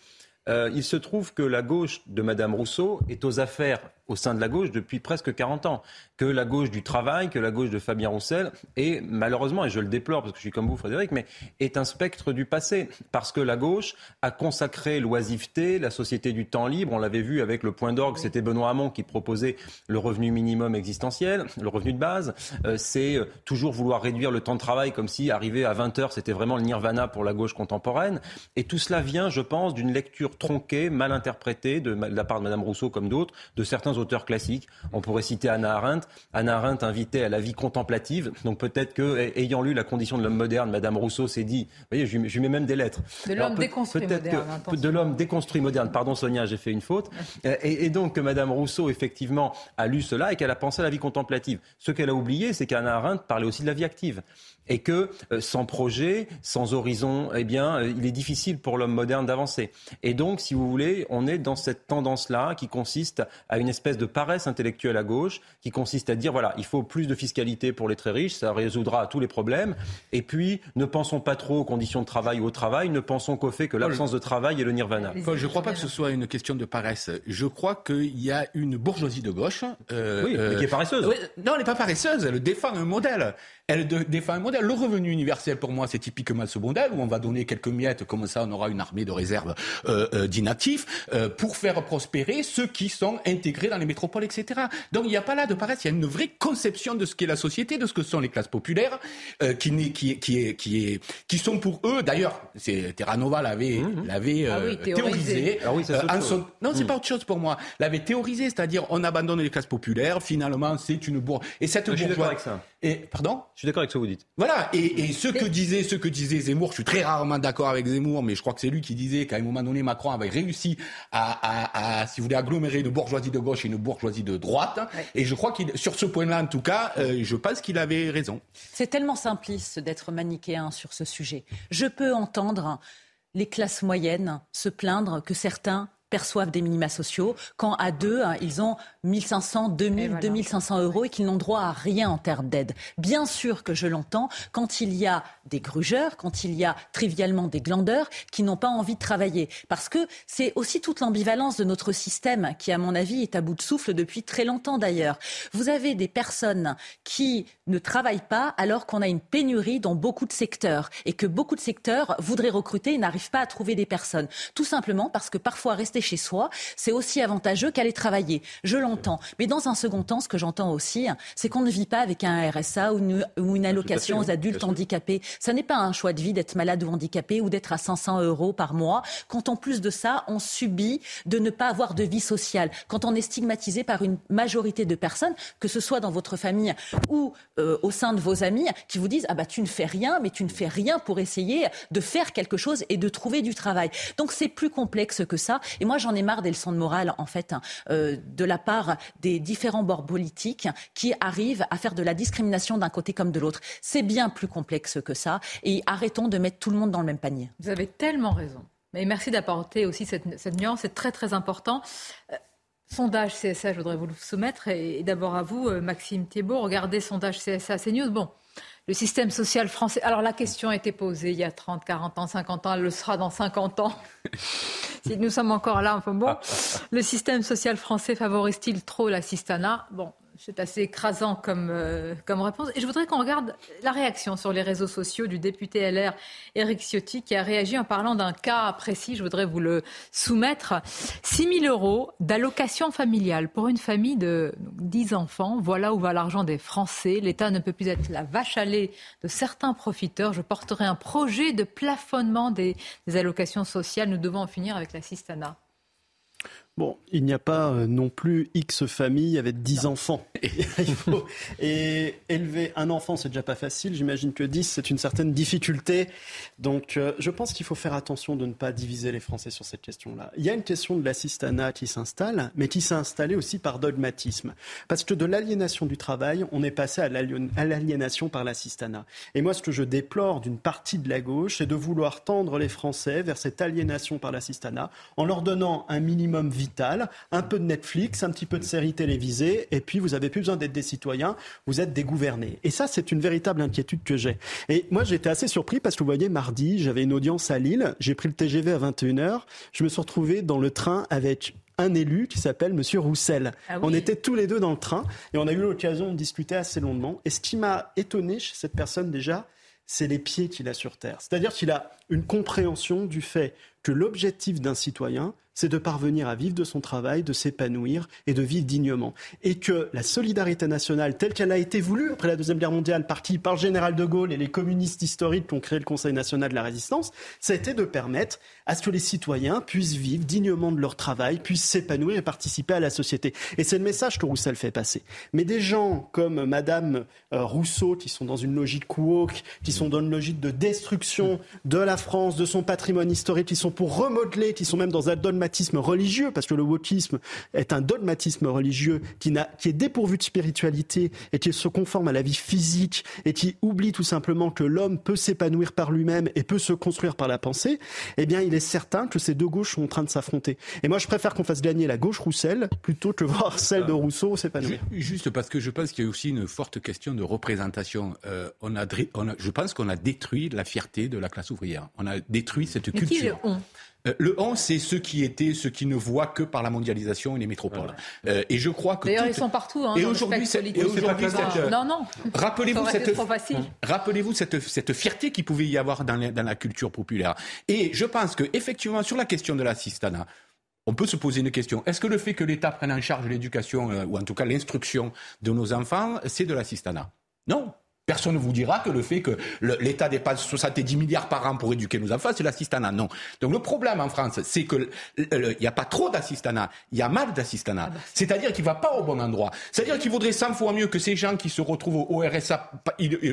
Euh, il se trouve que la gauche de Madame Rousseau est aux affaires au sein de la gauche depuis presque 40 ans. Que la gauche du travail, que la gauche de Fabien Roussel est malheureusement, et je le déplore parce que je suis comme vous Frédéric, mais est un spectre du passé. Parce que la gauche a consacré l'oisiveté, la société du temps libre. On l'avait vu avec le point d'orgue, c'était Benoît Hamon qui proposait le revenu minimum existentiel, le revenu de base. Euh, c'est toujours vouloir réduire le temps de travail comme si arriver à 20 heures, c'était vraiment le nirvana pour la gauche contemporaine. Et tout cela vient, je pense, d'une lecture tronquée, mal interprétée de, de la part de Madame Rousseau comme d'autres, de certains auteurs classiques. On pourrait citer Anna Arendt. Anna Arendt invitée à la vie contemplative. Donc peut-être que, ayant lu La condition de l'homme moderne, Madame Rousseau s'est dit, vous voyez, je, je mets même des lettres. De l'homme déconstruit moderne. Que, de l'homme déconstruit moderne. Pardon Sonia, j'ai fait une faute. Et, et, donc que Madame Rousseau, effectivement, a lu cela et qu'elle a pensé à la vie contemplative. Ce qu'elle a oublié, c'est qu'Anna Arendt parlait aussi de la vie active et que euh, sans projet, sans horizon, eh bien, euh, il est difficile pour l'homme moderne d'avancer. Et donc, si vous voulez, on est dans cette tendance-là qui consiste à une espèce de paresse intellectuelle à gauche, qui consiste à dire voilà, il faut plus de fiscalité pour les très riches, ça résoudra tous les problèmes. Et puis, ne pensons pas trop aux conditions de travail ou au travail, ne pensons qu'au fait que l'absence de travail est le nirvana. Paul, je ne crois pas que ce soit une question de paresse. Je crois qu'il y a une bourgeoisie de gauche. Euh, oui, mais qui est paresseuse. Oui, non, elle n'est pas paresseuse. Elle défend un modèle. Elle défend un modèle. Le revenu universel, pour moi, c'est typiquement ce modèle où on va donner quelques miettes, comme ça, on aura une armée de réserve euh, d'inactifs pour faire prospérer ceux qui sont intégrés dans les métropoles, etc. Donc il n'y a pas là de paresse, il y a une vraie conception de ce qu'est la société, de ce que sont les classes populaires, qui, qui, qui, est, qui, est, qui sont pour eux, d'ailleurs, Terranova l'avait mmh. l'avait ah théorisé. Ah oui, non, c'est mmh. pas autre chose pour moi. L'avait théorisé, c'est-à-dire on abandonne les classes populaires, finalement c'est une bourgeoisie. Et cette bourgeoisie. Et pardon? Je suis d'accord avec ce que vous dites. Voilà. Et, ce que disait, ce que disait Zemmour, je suis très rarement d'accord avec Zemmour, mais je crois que c'est lui qui disait qu'à un moment donné, Macron avait réussi à, si vous voulez, agglomérer une bourgeoisie de gauche et une bourgeoisie de droite. Et je crois qu'il, sur ce point-là, en tout cas, euh, je pense qu'il avait raison. C'est tellement simpliste d'être manichéen sur ce sujet. Je peux entendre les classes moyennes se plaindre que certains perçoivent des minima sociaux, quand à deux, hein, ils ont 1500, 2000, 2500 euros et qu'ils n'ont droit à rien en termes d'aide. Bien sûr que je l'entends quand il y a des grugeurs, quand il y a trivialement des glandeurs qui n'ont pas envie de travailler. Parce que c'est aussi toute l'ambivalence de notre système qui, à mon avis, est à bout de souffle depuis très longtemps d'ailleurs. Vous avez des personnes qui ne travaillent pas alors qu'on a une pénurie dans beaucoup de secteurs et que beaucoup de secteurs voudraient recruter et n'arrivent pas à trouver des personnes. Tout simplement parce que parfois rester chez soi, c'est aussi avantageux qu'aller travailler. Je l'entends. Mais dans un second temps, ce que j'entends aussi, c'est qu'on ne vit pas avec un RSA ou une, allocation aux adultes handicapés. Ça n'est pas un choix de vie d'être malade ou handicapé ou d'être à 500 euros par mois. Quand en plus de ça, on subit de ne pas avoir de vie sociale. Quand on est stigmatisé par une majorité de personnes, que ce soit dans votre famille ou euh, au sein de vos amis, qui vous disent ah bah tu ne fais rien, mais tu ne fais rien pour essayer de faire quelque chose et de trouver du travail. Donc c'est plus complexe que ça. Et moi moi, j'en ai marre des leçons de morale, en fait, hein, euh, de la part des différents bords politiques qui arrivent à faire de la discrimination d'un côté comme de l'autre. C'est bien plus complexe que ça. Et arrêtons de mettre tout le monde dans le même panier. Vous avez tellement raison. Mais merci d'apporter aussi cette, nuance. C'est très, très important. Euh, sondage CSA, je voudrais vous le soumettre. Et, d'abord à vous, euh, Maxime Thiebaud. Regardez sondage CSA CNews. Bon, le système social français. Alors la question a été posée il y a 30, 40 ans, 50 ans, elle le sera dans 50 ans. si nous sommes encore là, enfin bon. Le système social français favorise-t-il trop l'assistanat? Bon, c'est assez écrasant comme, euh, comme réponse. Et je voudrais qu'on regarde la réaction sur les réseaux sociaux du député LR Éric Ciotti qui a réagi en parlant d'un cas précis. Je voudrais vous le soumettre. 6 000 euros d'allocation familiale pour une famille de 10 enfants. Voilà où va l'argent des Français. L'État ne peut plus être la vache à lait de certains profiteurs. Je porterai un projet de plafonnement des, des allocations sociales. Nous devons en finir avec l'assistanat. Bon, il n'y a pas euh, non plus X famille avec 10 enfants. Et, élever un enfant, c'est déjà pas facile. J'imagine que 10, c'est une certaine difficulté. Donc, euh, je pense qu'il faut faire attention de ne pas diviser les Français sur cette question-là. Il y a une question de l'assistanat qui s'installe, mais qui s'est installée aussi par dogmatisme. Parce que de l'aliénation du travail, on est passé à l'aliénation par l'assistanat. Et moi, ce que je déplore d'une partie de la gauche, c'est de vouloir tendre les Français vers cette aliénation par l'assistanat en leur donnant un minimum un peu de Netflix, un petit peu de séries télévisées, et puis vous n'avez plus besoin d'être des citoyens, vous êtes des gouvernés. Et ça, c'est une véritable inquiétude que j'ai. Et moi, j'étais assez surpris parce que vous voyez, mardi, j'avais une audience à Lille, j'ai pris le TGV à 21h, je me suis retrouvé dans le train avec un élu qui s'appelle Monsieur Roussel. Ah on était tous les deux dans le train et on a eu l'occasion de discuter assez longuement. Et ce qui m'a étonné chez cette personne déjà, c'est les pieds qu'il a sur terre. C'est-à-dire qu'il a une compréhension du fait que l'objectif d'un citoyen, c'est de parvenir à vivre de son travail, de s'épanouir et de vivre dignement. Et que la solidarité nationale, telle qu'elle a été voulue après la Deuxième Guerre mondiale, partie par le général de Gaulle et les communistes historiques qui ont créé le Conseil national de la résistance, été de permettre à ce que les citoyens puissent vivre dignement de leur travail, puissent s'épanouir et participer à la société. Et c'est le message que Roussel fait passer. Mais des gens comme Madame euh, Rousseau, qui sont dans une logique woke, qui sont dans une logique de destruction de la France, de son patrimoine historique, qui sont pour remodeler, qui sont même dans un dogmatisme religieux, parce que le wokisme est un dogmatisme religieux qui, n'a, qui est dépourvu de spiritualité et qui se conforme à la vie physique et qui oublie tout simplement que l'homme peut s'épanouir par lui-même et peut se construire par la pensée, eh bien, il est certain que ces deux gauches sont en train de s'affronter. Et moi, je préfère qu'on fasse gagner la gauche Roussel plutôt que voir celle de Rousseau s'épanouir. Juste parce que je pense qu'il y a aussi une forte question de représentation. Euh, on a, on a, je pense qu'on a détruit la fierté de la classe ouvrière. On a détruit cette culture. euh, le 11, c'est ceux qui étaient, ceux qui ne voient que par la mondialisation et les métropoles. Euh, et je crois que. D'ailleurs, ils sont partout. Hein, et aujourd'hui, cette... non, non. Rappelez-vous cette. Rappelez-vous cette, cette fierté qu'il pouvait y avoir dans la, dans la culture populaire. Et je pense que effectivement, sur la question de l'assistanat, on peut se poser une question. Est-ce que le fait que l'État prenne en charge l'éducation, euh, ou en tout cas l'instruction de nos enfants, c'est de l'assistanat? Non. Personne ne vous dira que le fait que l'État dépasse 70 milliards par an pour éduquer nos enfants, c'est l'assistanat. Non. Donc le problème en France, c'est qu'il n'y a pas trop d'assistanat, il y a mal d'assistanat. Ah bah, C'est-à-dire qu'il ne va pas au bon endroit. C'est-à-dire qu'il vaudrait 100 fois mieux que ces gens qui se retrouvent au RSA,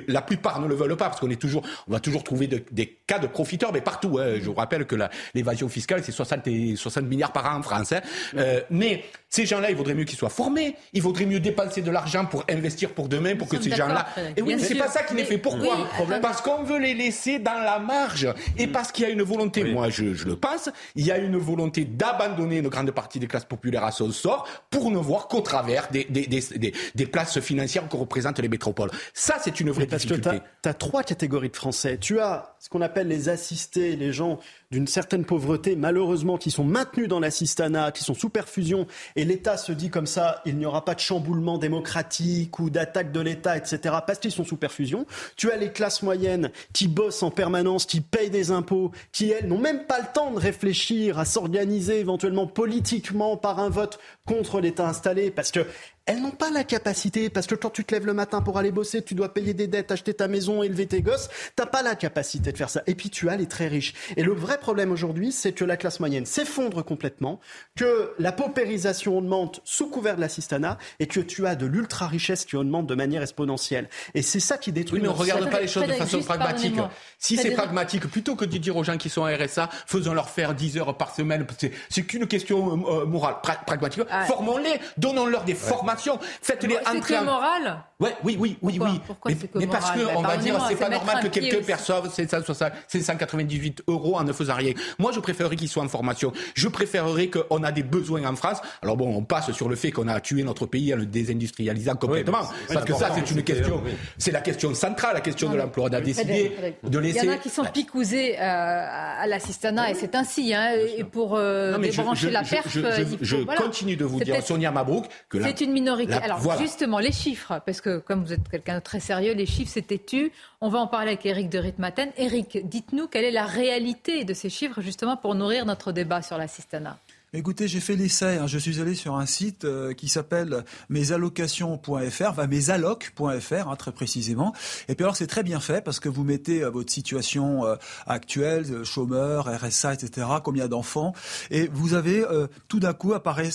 la plupart ne le veulent pas, parce qu'on est toujours, on va toujours trouver des cas de profiteurs, mais partout. Hein. Je vous rappelle que l'évasion fiscale, c'est 60, 60 milliards par an en France. Hein. Euh, mais ces gens-là, il vaudrait mieux qu'ils soient formés. Il vaudrait mieux dépenser de l'argent pour investir pour demain, pour que ces gens-là. Et oui, mais c'est pas ça qui les fait. Pourquoi Parce qu'on veut les laisser dans la marge et mm. parce qu'il y a une volonté. Moi, je, le pense. Il y a une volonté d'abandonner une grande partie des classes populaires à son sort pour ne voir qu'au travers des, des, des, des, places financières que représentent les métropoles. Ça, c'est une vraie parce difficulté. tu as trois catégories de Français. Tu as ce qu'on appelle les assistés, les gens d'une certaine pauvreté, malheureusement, qui sont maintenus dans l'assistanat, qui sont sous perfusion, et l'État se dit comme ça, il n'y aura pas de chamboulement démocratique ou d'attaque de l'État, etc., parce qu'ils sont sous perfusion. Tu as les classes moyennes qui bossent en permanence, qui payent des impôts, qui, elles, n'ont même pas le temps de réfléchir à s'organiser éventuellement politiquement par un vote contre l'État installé, parce que elles n'ont pas la capacité, parce que quand tu te lèves le matin pour aller bosser, tu dois payer des dettes, acheter ta maison, élever tes gosses, t'as pas la capacité de faire ça. Et puis tu as les très riches. Et le vrai problème aujourd'hui, c'est que la classe moyenne s'effondre complètement, que la paupérisation augmente sous couvert de l'assistanat, et que tu as de l'ultra-richesse qui augmente de manière exponentielle. Et c'est ça qui détruit... Oui, mais on regarde pas les choses de façon pragmatique. Si c'est pragmatique, plutôt que de dire aux gens qui sont en RSA, faisons-leur faire 10 heures par semaine, c'est qu'une question euh, morale, pragmatique. Formons-les, donnons-leur des formations Faites-les entrer. C'est moral Ouais, oui, oui, oui, oui. Pourquoi mais, mais parce que on va dire c'est pas normal que quelqu'un perçoive 198 euros en ne faisant rien. Moi, je préférerais qu'ils soient en formation. Je préférerais qu'on a des besoins en France. Alors bon, on passe sur le fait qu'on a tué notre pays en le désindustrialisant complètement. parce que ça, c'est une question. C'est la question centrale, la question de l'emploi. On a décidé de laisser. Il y en a qui sont picousés euh, à l'assistanat et c'est ainsi. Hein, et pour euh, débrancher la perf, je, continue de vous dire, Sonia Mabrouk, que c'est Alors justement, les chiffres, parce que comme vous êtes quelqu'un de très sérieux, les chiffres s'étaient tus. On va en parler avec Eric de Ritmaten. Eric, dites-nous quelle est la réalité de ces chiffres, justement, pour nourrir notre débat sur l'assistanat. Écoutez, j'ai fait l'essai. Hein. Je suis allé sur un site euh, qui s'appelle mesallocations.fr, enfin mesalloc.fr hein, très précisément. Et puis alors c'est très bien fait parce que vous mettez euh, votre situation euh, actuelle, chômeur, RSA, etc. Combien d'enfants Et vous avez tout d'un coup apparaît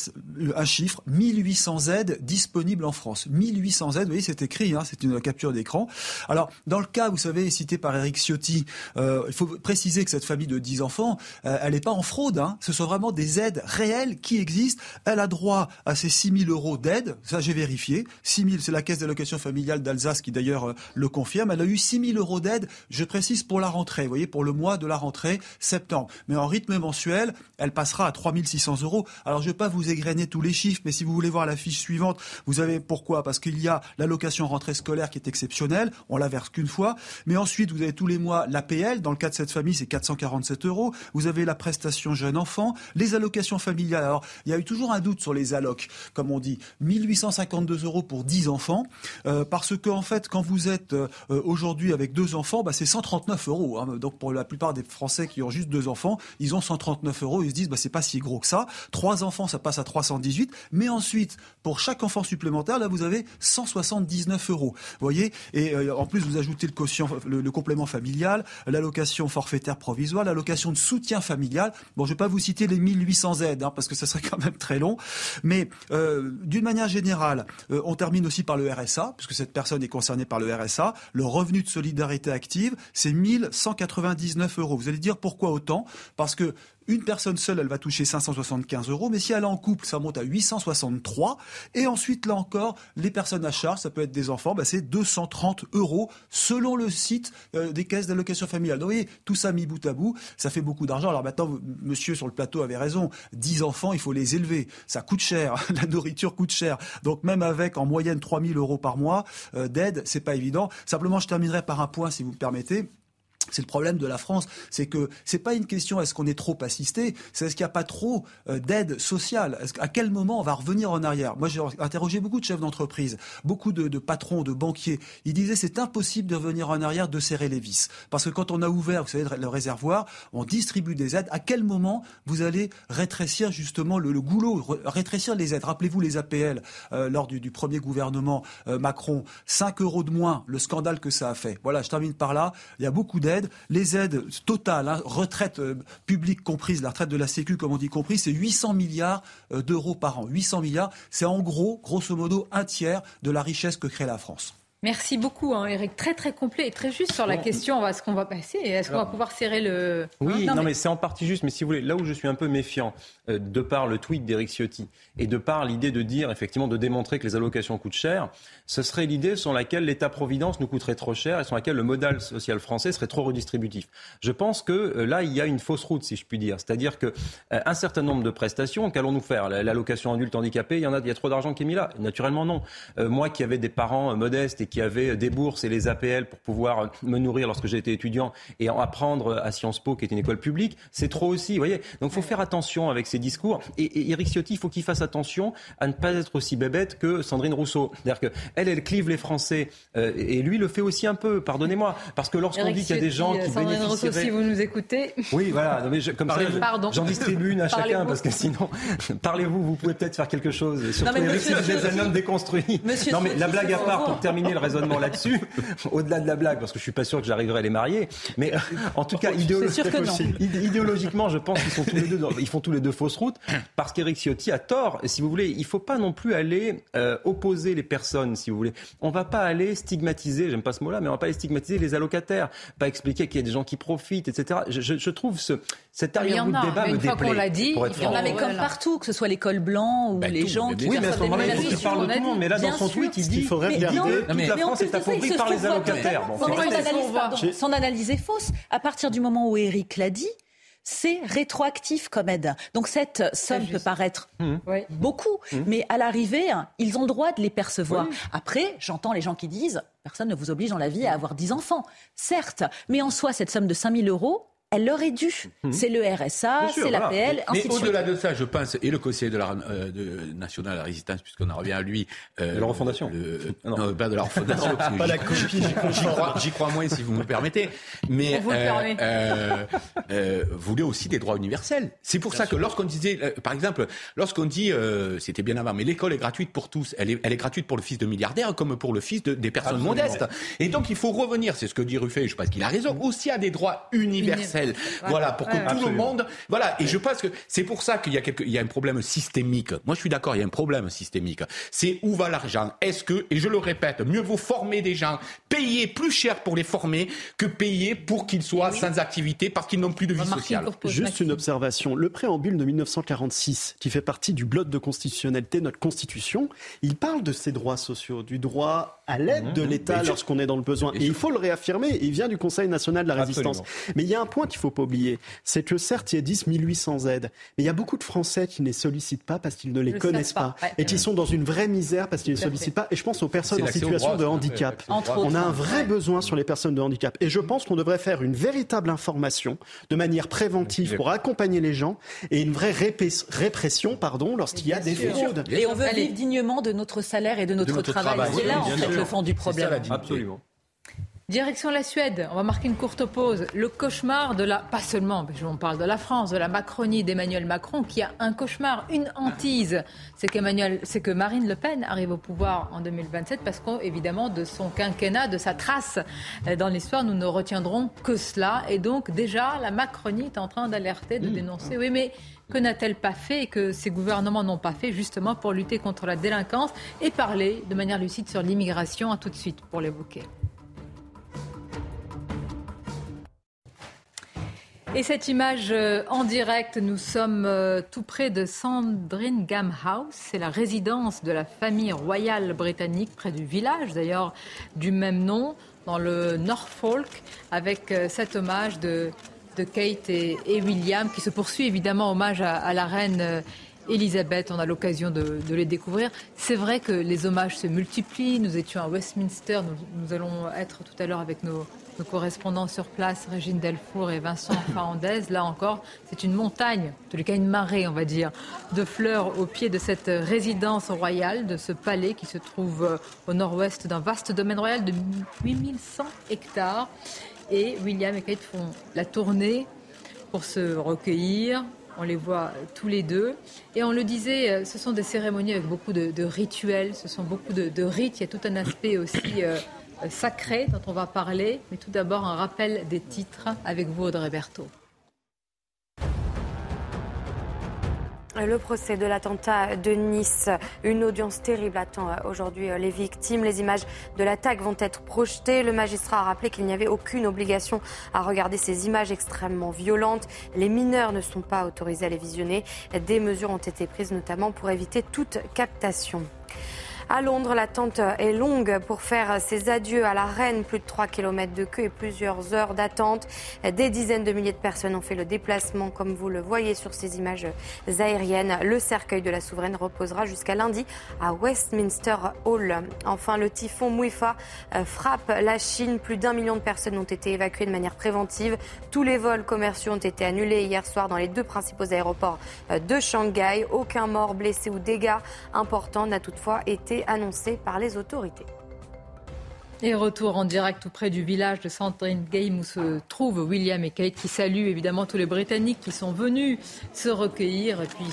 un chiffre 1800 aides disponibles en France. 1800 aides, vous voyez, c'est écrit, hein, c'est une capture d'écran. Alors dans le cas, vous savez, cité par Eric Ciotti, il faut préciser que cette famille de 10 enfants, elle n'est pas en fraude. Hein. Ce sont vraiment des aides réelle qui existe. Elle a droit à ces 6 000 euros d'aide. Ça, j'ai vérifié. 6 000, c'est la caisse d'allocation familiale d'Alsace qui d'ailleurs euh, le confirme. Elle a eu 6 000 euros d'aide, je précise, pour la rentrée. Vous voyez, pour le mois de la rentrée, septembre. Mais en rythme mensuel, elle passera à 3 600 euros. Alors, je ne vais pas vous égrener tous les chiffres, mais si vous voulez voir la fiche suivante, vous avez pourquoi? Parce qu'il y a l'allocation rentrée scolaire qui est exceptionnelle. On la verse qu'une fois. Mais ensuite, vous avez tous les mois l'APL. Dans le cas de cette famille, c'est 447 euros. Vous avez la prestation jeune enfant, les allocations familiale. Alors, il y a eu toujours un doute sur les allocs, comme on dit. 1852 euros pour 10 enfants, euh, parce que en fait, quand vous êtes euh, aujourd'hui avec deux enfants, bah, c'est 139 euros. Hein. Donc, pour la plupart des Français qui ont juste deux enfants, ils ont 139 euros. Ils se disent, bah, c'est pas si gros que ça. Trois enfants, ça passe à 318. Mais ensuite, pour chaque enfant supplémentaire, là, vous avez 179 euros. Vous voyez? Et euh, en plus, vous ajoutez le quotient, le, complément familial, l'allocation forfaitaire provisoire, l'allocation de soutien familial. Bon, je vais pas vous citer les 1800 Hein, parce que ça serait quand même très long. Mais euh, d'une manière générale, euh, on termine aussi par le RSA, puisque cette personne est concernée par le RSA. Le revenu de solidarité active, c'est 1199 euros. Vous allez dire pourquoi autant? Parce que une personne seule, elle va toucher 575 euros, mais si elle est en couple, ça monte à 863. Et ensuite, là encore, les personnes à charge, ça peut être des enfants, bah c'est 230 euros selon le site euh, des caisses d'allocation familiale. Donc, vous voyez, tout ça mis bout à bout, ça fait beaucoup d'argent. Alors maintenant, monsieur sur le plateau avait raison. 10 enfants, il faut les élever. Ça coûte cher. La nourriture coûte cher. Donc même avec en moyenne 3000 euros par mois euh, d'aide, c'est pas évident. Simplement, je terminerai par un point, si vous me permettez c'est le problème de la France, c'est que c'est pas une question est-ce qu'on est trop assisté, c'est est-ce qu'il n'y a pas trop euh, d'aide sociale À quel moment on va revenir en arrière? Moi, j'ai interrogé beaucoup de chefs d'entreprise, beaucoup de, patrons, de banquiers. Ils disaient c'est impossible de revenir en arrière, de serrer les vis, parce que quand on a ouvert, le réservoir, on distribue des aides. À quel moment vous allez rétrécir justement le, goulot, rétrécir les aides? Rappelez-vous les APL euh, lors du, premier gouvernement euh, Macron, 5 euros de moins, le scandale que ça a fait. Voilà, je termine par là. Il y a beaucoup d'aides les aides totales, hein, retraite euh, publique comprise, la retraite de la Sécu, comme on dit comprise, c'est 800 milliards euh, d'euros par an. 800 milliards, c'est en gros, grosso modo, un tiers de la richesse que crée la France. Merci beaucoup, hein, Eric. Très, très complet et très juste sur la question. Est-ce qu'on va passer Est-ce qu'on va pouvoir serrer le. Oui, hein non, mais, c'est en partie juste. Mais si vous voulez, là où je suis un peu méfiant, euh, de par le tweet d'Eric Ciotti et de par l'idée de dire, effectivement, de démontrer que les allocations coûtent cher, ce serait l'idée sur laquelle l'État-providence nous coûterait trop cher et sur laquelle le modèle social français serait trop redistributif. Je pense que euh, là, il y a une fausse route, si je puis dire. C'est-à-dire qu'un euh, certain nombre de prestations, qu'allons-nous faire? L'allocation adulte handicapé, il y en a, il y a trop d'argent qui est mis là. Naturellement, non. moi qui avais des parents modestes et qui avait des bourses et les APL pour pouvoir me nourrir lorsque j'étais étudiant et apprendre à Sciences Po, qui est une école publique, c'est trop aussi. Vous voyez Donc il faut faire attention avec ces discours. Et, Eric Ciotti, il faut qu'il fasse attention à ne pas être aussi bébête que Sandrine Rousseau. C'est-à-dire qu'elle, elle clive les Français. Euh, et lui le fait aussi un peu, pardonnez-moi. Parce que lorsqu'on dit qu'il y a des gens qui Sandrine Rousseau, si vous nous écoutez. Oui, voilà. mais comme ça, j'en distribue une à chacun parce que sinon, parlez-vous, vous pouvez peut-être faire quelque chose. Surtout Eric, si vous êtes un homme déconstruit. non, mais la blague à part, pour terminer le raisonnement là-dessus, au-delà de la blague, parce que je suis pas sûr que j'arriverai à les marier, mais euh, en tout cas, idéologiquement, je pense qu'ils sont tous les deux, ils font tous les deux fausses routes, parce qu'Éric Ciotti a tort. Et si vous voulez, il faut pas non plus aller euh, opposer les personnes, si vous voulez. On va pas aller stigmatiser, j'aime pas ce mot-là, mais on va pas aller stigmatiser les allocataires, pas expliquer qu'il y a des gens qui profitent, etc. Je, trouve ce, cet arrière-goût de débat me déplaît. l'a dit, il y en a mais comme partout, que ce soit l'école blanc ou ben, les gens qui Oui, mais à ce moment-là, il faut qu'il parle de tout le monde. Mais là, dans son tweet, il dit qu'il faudrait regarder toute la France est appauvrie par les allocataires. son analyse est fausse. À partir du moment où Eric l'a dit, c'est rétroactif comme aide. Donc cette somme peut paraître mmh. beaucoup, mmh. mais à l'arrivée, ils ont le droit de les percevoir. Après, j'entends les gens qui disent, personne ne vous oblige dans la vie à avoir 10 enfants. Certes, mais en soi, cette somme de 5 000 euros, elle leur est due. Mhm. C'est le RSA, c'est l'APL, Mais au-delà de ça, je pense, et le Conseil de la euh, de, national de la résistance, puisqu'on en revient à lui. Euh, de la refondation non. pas de la refondation. pas la copie. J'y crois, moins, si vous me permettez. Mais vous euh, euh, voulez aussi des droits universels. C'est pour ça que lorsqu'on disait, euh, par exemple, lorsqu'on dit, c'était bien avant, mais l'école est gratuite pour tous, elle est, elle est gratuite pour le fils de milliardaires comme pour le fils de, des personnes modestes. Et donc il faut revenir, c'est ce que dit Ruffet, je pense qu'il a raison, aussi à des droits universels. Voilà, pour que tout le monde. Voilà, et je pense que c'est pour ça qu'il y a il y a un problème systémique. Moi, je suis d'accord, il y a un problème systémique. C'est où va l'argent? Est-ce que, et je le répète, mieux vaut former des gens, payer plus cher pour les former que payer pour qu'ils soient sans activité parce qu'ils n'ont plus de vie sociale. Juste une observation. Le préambule de 1946, qui fait partie du bloc de constitutionnalité, notre constitution, il parle de ces droits sociaux, du droit à l'aide de mmh. l'État lorsqu'on est dans le besoin. Et il faut le réaffirmer. Il vient du Conseil national de la résistance. Mais il y a un point qu'il ne faut pas oublier, c'est que certes, il y a 10 800 aides, mais il y a beaucoup de Français qui ne les sollicitent pas parce qu'ils ne les connaissent pas, et qui sont dans une vraie misère parce qu'ils ne les sollicitent pas. Et je pense aux personnes en situation de handicap. On a un vrai besoin sur les personnes de handicap. Et je pense qu'on devrait faire une véritable information de manière préventive pour accompagner les gens et une vraie répression pardon, lorsqu'il y a des fraudes. Et on veut vivre dignement de notre salaire et de notre, travail. C'est là, en fait, le fond du problème. Absolument. Direction la Suède, on va marquer une courte pause. Le cauchemar de la, pas seulement, on parle de la France, de la Macronie d'Emmanuel Macron, qui a un cauchemar, une hantise. C'est qu'Emmanuel, c'est que Marine Le Pen arrive au pouvoir en 2027 parce qu'évidemment, de son quinquennat, de sa trace dans l'histoire, nous ne retiendrons que cela. Et donc, déjà, la Macronie est en train d'alerter, de mmh. dénoncer. Oui, mais que n'a-t-elle pas fait et que ces gouvernements n'ont pas fait justement pour lutter contre la délinquance et parler de manière lucide sur l'immigration? À tout de suite pour l'évoquer. Et cette image euh, en direct, nous sommes euh, tout près de Sandringham House. C'est la résidence de la famille royale britannique, près du village d'ailleurs du même nom, dans le Norfolk, avec euh, cet hommage de, Kate et, William, qui se poursuit évidemment hommage à, la reine. Elisabeth, on a l'occasion de, les découvrir. C'est vrai que les hommages se multiplient. Nous étions à Westminster, nous allons être tout à l'heure avec nos, nos correspondants sur place, Régine Delfour et Vincent Fahandez. Là encore, c'est une montagne, en les cas une marée, on va dire, de fleurs au pied de cette résidence royale, de ce palais qui se trouve euh, au nord-ouest d'un vaste domaine royal de 8100 hectares. Et William et Kate font la tournée pour se recueillir, on les voit tous les deux. Et on le disait, euh, ce sont des cérémonies avec beaucoup de, rituels, ce sont beaucoup de, rites. Il y a tout un aspect aussi euh, sacré dont on va parler. Mais tout d'abord, un rappel des titres avec vous, Audrey Berthaud. Le procès de l'attentat de Nice, une audience terrible attend euh, aujourd'hui les victimes. Les images de l'attaque vont être projetées. Le magistrat a rappelé qu'il n'y avait aucune obligation à regarder ces images extrêmement violentes. Les mineurs ne sont pas autorisés à les visionner. Des mesures ont été prises notamment pour éviter toute captation. À Londres, l'attente est longue pour faire ses adieux à la reine. Plus de 3 km de queue et plusieurs heures d'attente. Des dizaines de milliers de personnes ont fait le déplacement, comme vous le voyez sur ces images aériennes. Le cercueil de la souveraine reposera jusqu'à lundi à Westminster Hall. Enfin, le typhon Muifa euh, frappe la Chine. Plus d'un million de personnes ont été évacuées de manière préventive. Tous les vols commerciaux ont été annulés hier soir dans les deux principaux aéroports euh, de Shanghai. Aucun mort, blessé ou dégâts importants n'a toutefois été annoncé par les autorités. Et retour en direct tout près du village de Game où se trouvent William et Kate qui saluent évidemment tous les Britanniques qui sont venus se recueillir et puis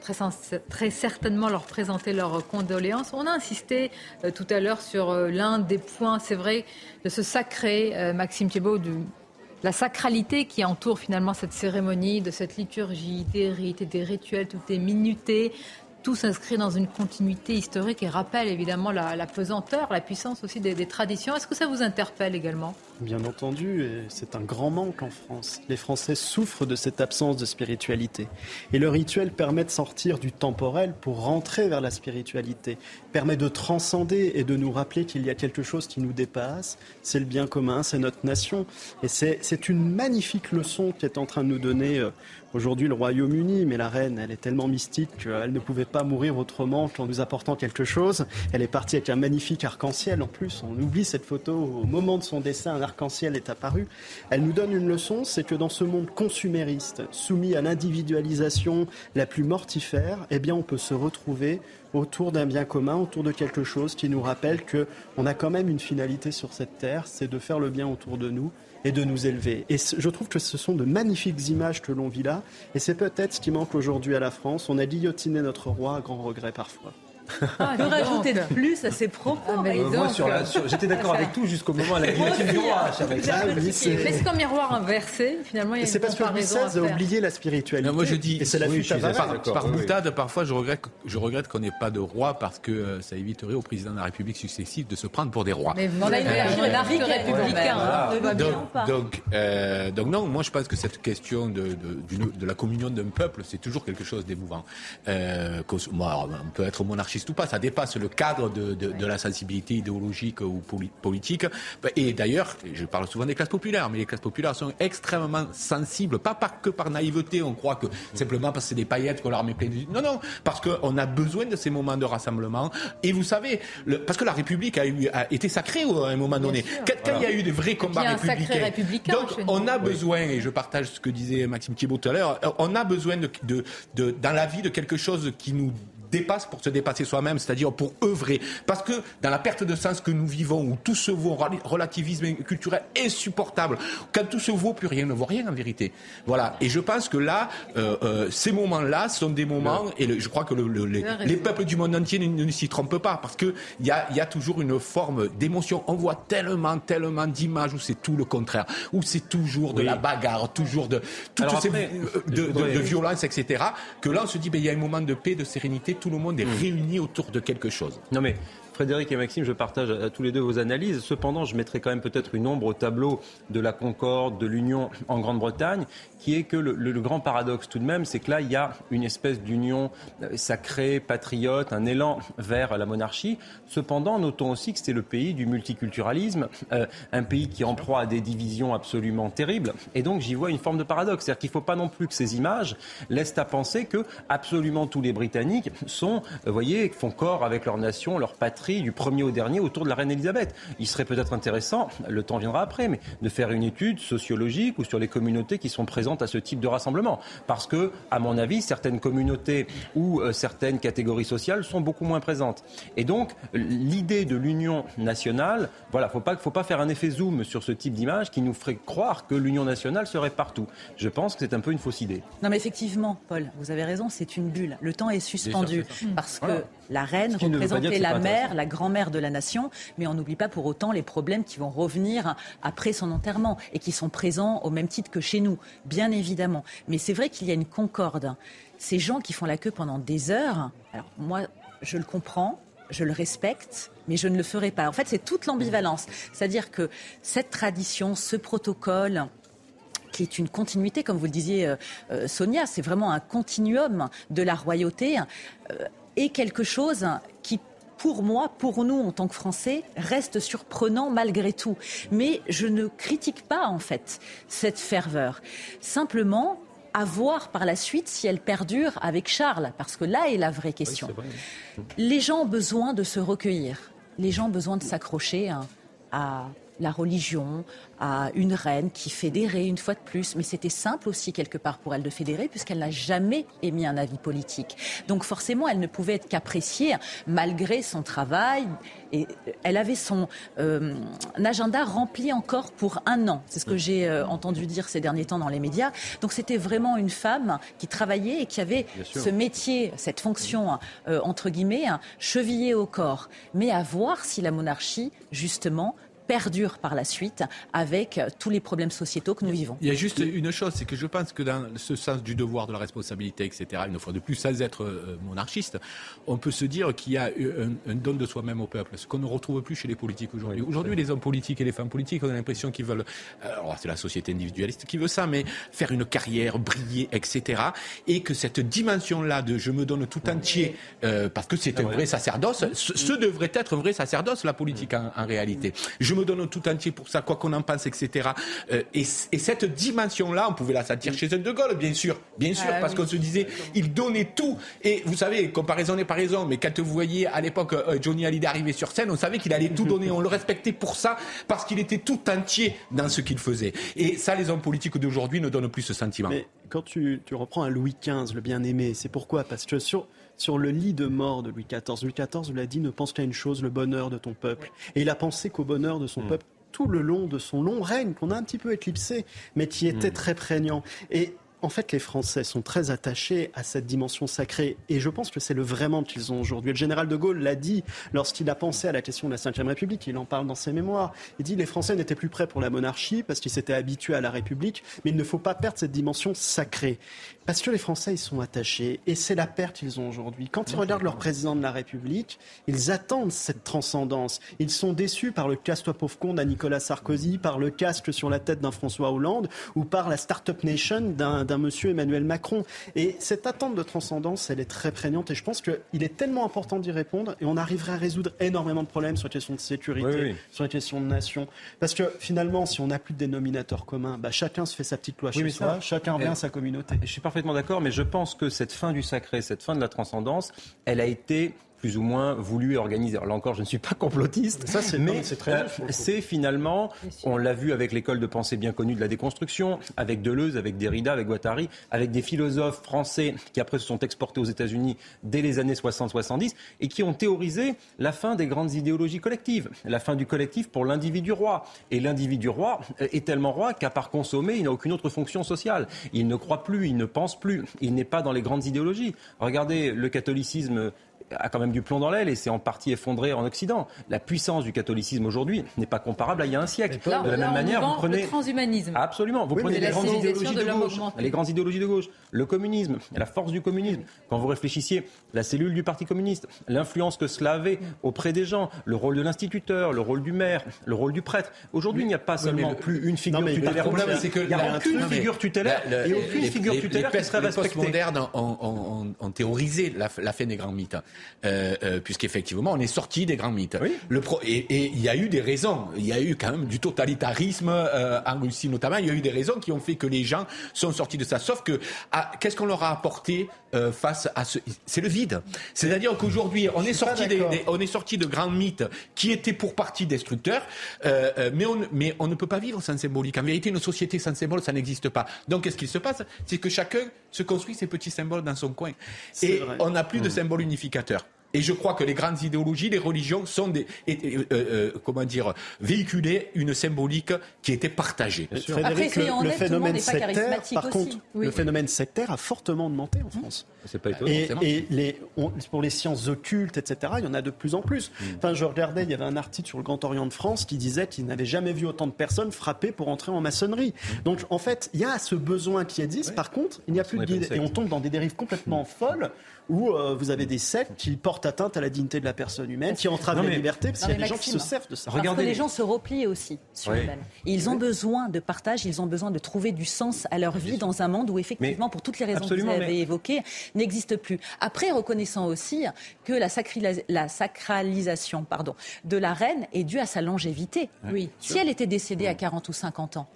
très, très certainement leur présenter leurs condoléances. On a insisté euh, tout à l'heure sur euh, l'un des points, c'est vrai, de ce sacré, euh, Maxime Thibault, de la sacralité qui entoure finalement cette cérémonie, de cette liturgie, des rites et des rituels, tout est minuté tout s'inscrit dans une continuité historique et rappelle évidemment la, pesanteur, la puissance aussi des, traditions. Est-ce que ça vous interpelle également? Bien entendu, c'est un grand manque en France. Les Français souffrent de cette absence de spiritualité. Et le rituel permet de sortir du temporel pour rentrer vers la spiritualité, permet de transcender et de nous rappeler qu'il y a quelque chose qui nous dépasse. C'est le bien commun, c'est notre nation. Et c'est une magnifique leçon qui est en train de nous donner euh, aujourd'hui le Royaume-Uni, mais la reine, elle est tellement mystique qu'elle ne pouvait pas mourir autrement qu'en nous apportant quelque chose. Elle est partie avec un magnifique arc-en-ciel en plus. On oublie cette photo au moment de son décès, un arc-en-ciel est apparu. Elle nous donne une leçon, c'est que dans ce monde consumériste, soumis à l'individualisation la plus mortifère, eh bien on peut se retrouver autour d'un bien commun, autour de quelque chose qui nous rappelle que on a quand même une finalité sur cette terre, c'est de faire le bien autour de nous et de nous élever. Et je trouve que ce sont de magnifiques images que l'on vit là, et c'est peut-être ce qui manque aujourd'hui à la France. On a guillotiné notre roi à grand regret parfois. Ah, que rajouter de plus à ses propos ah, euh, J'étais d'accord avec tout jusqu'au moment à la guillotine du roi. mais c'est comme miroir inversé, finalement. C'est parce que Louis XVI a oublié la spiritualité. moi je dis, et c'est la oui, par, par boutade, parfois je regrette, je regrette qu'on n'ait pas de roi parce que euh, ça éviterait au président de la République successif de se prendre pour des rois. Mais on a une arc républicain. Donc, euh, donc non, moi je pense que cette question de, de la communion d'un peuple, c'est toujours quelque chose d'émouvant. Moi, on peut être monarchiste tout pas, ça dépasse le cadre de, de, la sensibilité idéologique ou politique. Et d'ailleurs, je parle souvent des classes populaires, mais les classes populaires sont extrêmement sensibles, pas par, que par naïveté, on croit que simplement parce que c'est des paillettes qu'on leur met plein de... Non, non, parce qu'on a besoin de ces moments de rassemblement. Et vous savez, le, parce que la République a, eu, a été sacrée à un moment donné. Quand, il y a eu de vrais combats républicains, donc on a besoin, et je partage ce que disait Maxime Thibault tout à l'heure, on a besoin de, de, de, dans la vie de quelque chose qui nous dépasse pour se dépasser soi-même, c'est-à-dire pour œuvrer. Parce que dans la perte de sens que nous vivons, où tout se vaut, relativisme culturel insupportable, quand tout se vaut, plus rien ne vaut rien en vérité. Voilà. Et je pense que là, euh, euh, ces moments-là sont des moments, et je crois que le, les, peuples du monde entier ne, s'y trompent pas, parce qu'il y a, y a toujours une forme d'émotion. On voit tellement, tellement d'images où c'est tout le contraire, où c'est toujours de la bagarre, toujours de, toutes ces, euh, de, de, violence, etc., que là on se dit, ben, il y a un moment de paix, de sérénité, tout le monde est hmm. réuni autour de quelque chose. Non mais Frédéric et Maxime, je partage à, tous les deux vos analyses. Cependant, je mettrai quand même peut-être une ombre au tableau de la concorde, de l'union en Grande-Bretagne, qui est que le, grand paradoxe tout de même, c'est que là, il y a une espèce d'union euh, sacrée, patriote, un élan vers la monarchie. Cependant, notons aussi que c'est le pays du multiculturalisme, euh, un pays qui en proie à des divisions absolument terribles. Et donc, j'y vois une forme de paradoxe. C'est-à-dire qu'il ne faut pas non plus que ces images laissent à penser que absolument tous les Britanniques sont, vous euh, voyez, font corps avec leur nation, leur patrie fratrie du premier au dernier autour de la reine Elisabeth. Il serait peut-être intéressant, le temps viendra après, mais de faire une étude sociologique ou sur les communautés qui sont présentes à ce type de rassemblement. Parce que, à mon avis, certaines communautés ou euh, certaines catégories sociales sont beaucoup moins présentes. Et donc, l'idée de l'union nationale, voilà, faut pas, faut pas faire un effet zoom sur ce type d'image qui nous ferait croire que l'union nationale serait partout. Je pense que c'est un peu une fausse idée. Non, mais effectivement, Paul, vous avez raison, c'est une bulle. Le temps est suspendu parce que la reine représentait la mère, la grand-mère de la nation, mais on n'oublie pas pour autant les problèmes qui vont revenir après son enterrement et qui sont présents au même titre que chez nous, bien évidemment. Mais c'est vrai qu'il y a une concorde. Ces gens qui font la queue pendant des heures, alors moi, je le comprends, je le respecte, mais je ne le ferai pas. En fait, c'est toute l'ambivalence. C'est-à-dire que cette tradition, ce protocole, qui est une continuité, comme vous le disiez, euh, euh, Sonia, c'est vraiment un continuum de la royauté, euh, est quelque chose qui pour moi, pour nous en tant que Français, reste surprenant malgré tout. Mais je ne critique pas en fait cette ferveur. Simplement, à voir par la suite si elle perdure avec Charles, parce que là est la vraie question. Les gens ont besoin de se recueillir, les gens ont besoin de s'accrocher à la religion, à une reine qui fédérait une fois de plus. Mais c'était simple aussi quelque part pour elle de fédérer puisqu'elle n'a jamais émis un avis politique. Donc forcément, elle ne pouvait être qu'appréciée malgré son travail. Et elle avait son euh, agenda rempli encore pour un an. C'est ce que j'ai euh, entendu dire ces derniers temps dans les médias. Donc c'était vraiment une femme qui travaillait et qui avait ce métier, cette fonction, euh, entre guillemets, chevillée au corps. Mais à voir si la monarchie, justement, perdure par la suite avec tous les problèmes sociétaux que nous vivons. Il y a juste une chose, c'est que je pense que dans ce sens du devoir, de la responsabilité, etc., une fois de plus, sans être euh, monarchiste, on peut se dire qu'il y a un, don de soi-même au peuple, ce qu'on ne retrouve plus chez les politiques aujourd'hui. aujourd'hui, les hommes politiques et les femmes politiques, on a l'impression qu'ils veulent, euh, alors c'est la société individualiste qui veut ça, mais faire une carrière, briller, etc., et que cette dimension-là de je me donne tout entier, euh, parce que c'est un vrai sacerdoce, ce, devrait être un vrai sacerdoce, la politique en, en réalité je me donne tout entier pour ça, quoi qu'on en pense, etc. Euh, et, cette dimension-là, on pouvait la sentir chez un De Gaulle, bien sûr, bien sûr, ah parce qu'on se disait, il donnait tout. Et vous savez, comparaison n'est pas raison, mais quand vous voyez à l'époque euh, Johnny Hallyday arriver sur scène, on savait qu'il allait tout donner, on le respectait pour ça, parce qu'il était tout entier dans ce qu'il faisait. Et ça, les hommes politiques d'aujourd'hui ne donnent plus ce sentiment. Mais quand tu, tu reprends un Louis XV, le bien-aimé, c'est pourquoi? Parce que sur sur le lit de mort de Louis XIV. Louis XIV l'a dit, ne pense qu'à une chose, le bonheur de ton peuple. Et il a pensé qu'au bonheur de son mm. peuple tout le long de son long règne, qu'on a un petit peu éclipsé, mais qui était mm. très prégnant. Et en fait, les Français sont très attachés à cette dimension sacrée. Et je pense que c'est le vraiment qu'ils ont aujourd'hui. Le général de Gaulle l'a dit lorsqu'il a pensé à la question de la Ve République. Il en parle dans ses mémoires. Il dit les Français n'étaient plus prêts pour la monarchie parce qu'ils s'étaient habitués à la République. Mais il ne faut pas perdre cette dimension sacrée. Parce que les Français, ils sont attachés. Et c'est la perte qu'ils ont aujourd'hui. Quand ils regardent leur président de la République, ils attendent cette transcendance. Ils sont déçus par le casse-toi pauvre con d'un Nicolas Sarkozy, par le casque sur la tête d'un François Hollande ou par la Start-up Nation d'un monsieur Emmanuel Macron. Et cette attente de transcendance, elle est très prégnante. Et je pense qu'il est tellement important d'y répondre. Et on arriverait à résoudre énormément de problèmes sur la question de sécurité, sur la question de nation. Parce que finalement, si on n'a plus de dénominateur commun, bah, chacun se fait sa petite loi chez soi, chacun revient à sa communauté. Je suis parfaitement d'accord, mais je pense que cette fin du sacré, cette fin de la transcendance, elle a été plus ou moins voulu et organisé. là encore, je ne suis pas complotiste, ça, mais c'est finalement, on l'a vu avec l'école de pensée bien connue de la déconstruction, avec Deleuze, avec Derrida, avec Guattari, avec des philosophes français qui après se sont exportés aux États-Unis dès les années 60-70 et qui ont théorisé la fin des grandes idéologies collectives, la fin du collectif pour l'individu roi. Et l'individu roi est tellement roi qu'à part consommer, il n'a aucune autre fonction sociale. Il ne croit plus, il ne pense plus, il n'est pas dans les grandes idéologies. Regardez le catholicisme a quand même du plomb dans l'aile et s'est en partie effondré en Occident. La puissance du catholicisme aujourd'hui n'est pas comparable à il y a un siècle. de la même manière, vous prenez le transhumanisme. Absolument, vous prenez les grandes idéologies de, gauche, les grandes idéologies de gauche, le communisme, la force du communisme. Quand vous réfléchissiez, la cellule du Parti communiste, l'influence que cela avait auprès des gens, le rôle de l'instituteur, le rôle du maire, le rôle du prêtre. Aujourd'hui, il n'y a pas seulement plus une figure tutélaire. Le problème, c'est qu'il n'y a aucune figure tutélaire et aucune figure tutélaire qui serait respectée. Les modernes ont théorisé la fin des grands mythes. Euh, euh, puisqu'effectivement, on est sorti des grands mythes. Le et il y a eu des raisons. Il y a eu quand même du totalitarisme euh, en Russie notamment. Il y a eu des raisons qui ont fait que les gens sont sortis de ça. Sauf que ah, qu'est-ce qu'on leur a apporté face à ce C'est le vide. C'est-à-dire qu'aujourd'hui, on est sorti des, on est sorti de grands mythes qui étaient pour partie destructeurs, mais on mais on ne peut pas vivre sans symbolique. En vérité, une société sans symbole, ça n'existe pas. Donc, qu'est-ce qu'il se passe? C'est que chacun se construit ses petits symboles dans son coin. Et on n'a plus de mmh. symbole unificateur. Et je crois que les grandes idéologies, les religions sont des, euh, euh, comment dire, véhiculées une symbolique qui était partagée. Frédéric, le, phénomène sectaire, par contre, le phénomène sectaire a fortement augmenté en France. C'est pas étonnant. Et, les, pour les sciences occultes, etc., il y en a de plus en plus. Mm. Enfin, je regardais, il y avait un article sur le Grand Orient de France qui disait qu'il n'avait jamais vu autant de personnes frapper pour entrer en maçonnerie. Mm. Donc, en fait, il y a ce besoin qui existe. Par contre, il n'y a plus de guide. Et on tombe dans des dérives complètement folles où euh, vous avez des sectes qui portent atteinte à la dignité de la personne humaine, qui entravent la liberté, parce qu'il y a des gens qui se servent de ça. Parce Regardez. que les gens se replient aussi sur eux-mêmes. Ils ont besoin de partage, ils ont besoin de trouver du sens à leur vie dans un monde où, effectivement, pour toutes les raisons que vous avez évoquées, n'existe plus. Après, reconnaissant aussi que la, la sacralisation pardon, de la reine est due à sa longévité. Oui. Si elle était décédée à 40 ou 50 ans,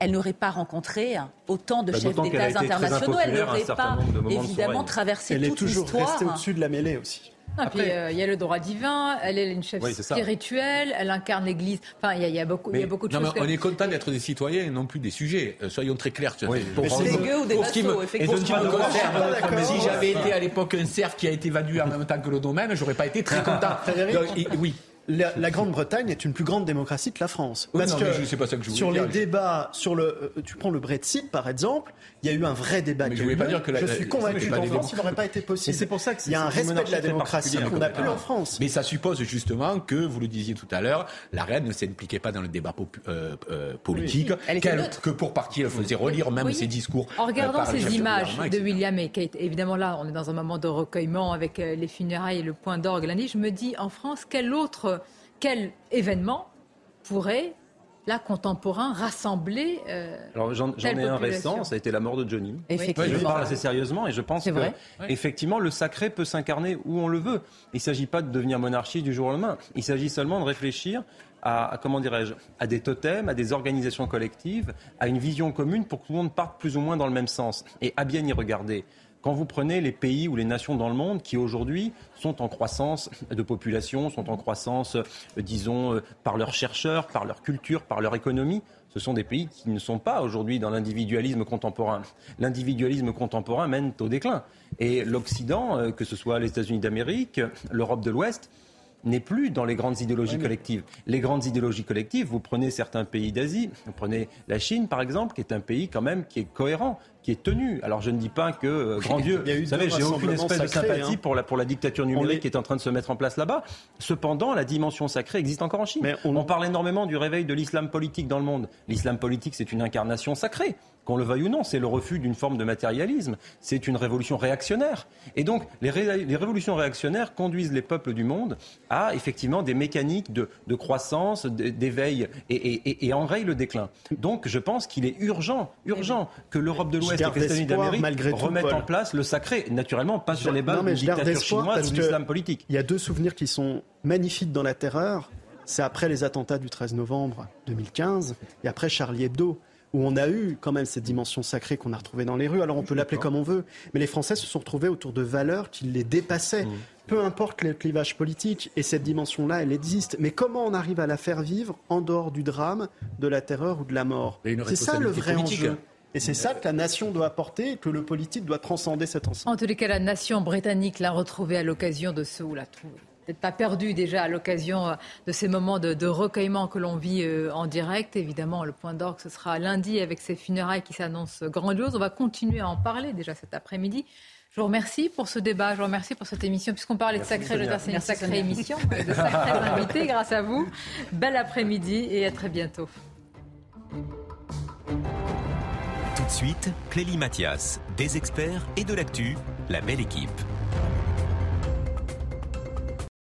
elle n'aurait pas rencontré autant de bah, chefs d'État internationaux. Elle n'aurait pas, évidemment, traversé toute l'histoire. Elle est toujours restée au-dessus de la mêlée aussi. Après, euh, il y a le droit divin, elle est une chef spirituelle, elle incarne l'Église. Enfin, il y, a, beaucoup, il y a beaucoup de choses. on est content d'être des citoyens et non plus des sujets. Euh, soyons très clairs. Oui. Pour, des ou des vassaux, effectivement. si j'avais été à l'époque un cerf qui a été évalué en même temps que le domaine, j'aurais pas été très content. oui la, Grande-Bretagne est une plus grande démocratie que la France. Parce que pas ça que je sur les débats, sur le, euh, tu prends le Brexit par exemple, il y a eu un vrai débat. Mais je, pas dire que je suis convaincu qu'en France, il n'aurait pas été possible. c'est pour ça qu'il y a un respect de la démocratie qu'on n'a plus en France. Mais ça suppose justement que, vous le disiez tout à l'heure, la reine ne s'impliquait pas dans le débat euh, euh, politique, que pour partie elle faisait relire même ses discours. En regardant ces images de William et Kate, évidemment là, on est dans un moment de recueillement avec les funérailles et le point d'orgue lundi. Je me dis, en France, quel autre quel événement pourrait là, contemporain, rassembler. Euh, Alors j'en ai un récent, ça a été la mort de Johnny. Effectivement. Je parle assez sérieusement et je pense que effectivement le sacré peut s'incarner où on le veut. Il ne s'agit pas de devenir monarchie du jour au lendemain. Il s'agit seulement de réfléchir à, comment dirais-je, à des totems, à des organisations collectives, à une vision commune pour que tout le monde parte plus ou moins dans le même sens et à bien y regarder. Quand vous prenez les pays ou les nations dans le monde qui aujourd'hui sont en croissance de population, sont en croissance, euh, disons, euh, par leurs chercheurs, par leur culture, par leur économie, ce sont des pays qui ne sont pas aujourd'hui dans l'individualisme contemporain. L'individualisme contemporain mène au déclin. Et l'Occident, euh, que ce soit les États-Unis d'Amérique, l'Europe de l'Ouest, n'est plus dans les grandes idéologies collectives. Les grandes idéologies collectives, vous prenez certains pays d'Asie, vous prenez la Chine par exemple, qui est un pays quand même qui est cohérent, qui est tenu. Alors je ne dis pas que, euh, grand Dieu, vous savez, j'ai aucune espèce de sympathie hein. pour, la, pour la dictature numérique qui est en train de se mettre en place là-bas. Cependant, la dimension sacrée existe encore en Chine. Mais on... on parle énormément du réveil de l'islam politique dans le monde. L'islam politique, c'est une incarnation sacrée qu'on le veuille ou non, c'est le refus d'une forme de matérialisme, c'est une révolution réactionnaire. Et donc, les, révolutions réactionnaires conduisent les peuples du monde à effectivement des mécaniques de, croissance, d'éveil et, et, enrayent le déclin. Donc, je pense qu'il est urgent, urgent que l'Europe de l'Ouest et les États-Unis d'Amérique remettent en place le sacré, naturellement pas sur les bases d'une dictature chinoise ou de l'islam politique. Il y a deux souvenirs qui sont magnifiques dans la terreur. C'est après les attentats du 13 novembre 2015 et après Charlie Hebdo où on a eu quand même cette dimension sacrée qu'on a retrouvée dans les rues. Alors on peut l'appeler comme on veut, mais les Français se sont retrouvés autour de valeurs qui les dépassaient. Mmh. Peu importe les clivages politiques, et cette dimension-là, elle existe. Mais comment on arrive à la faire vivre en dehors du drame, de la terreur ou de la mort C'est ça le vrai enjeu. Et c'est ça que la nation doit apporter que le politique doit transcender cet ensemble. En tous les cas, la nation britannique l'a retrouvée à l'occasion de ce ou la trouve peut pas perdu déjà à l'occasion euh, de ces moments de, recueillement que l'on vit euh, en direct. Évidemment, le point d'orgue, ce sera lundi avec ces funérailles qui s'annoncent grandioses. On va continuer à en parler déjà cet après-midi. Je vous remercie pour ce débat, je vous remercie pour cette émission. Puisqu'on parlait de sacré, je c'est une sacrée émission, de sacrés invités grâce à vous. Bel après-midi et à très bientôt. Tout de suite, Clélie Mathias, des experts et de l'actu, la belle équipe.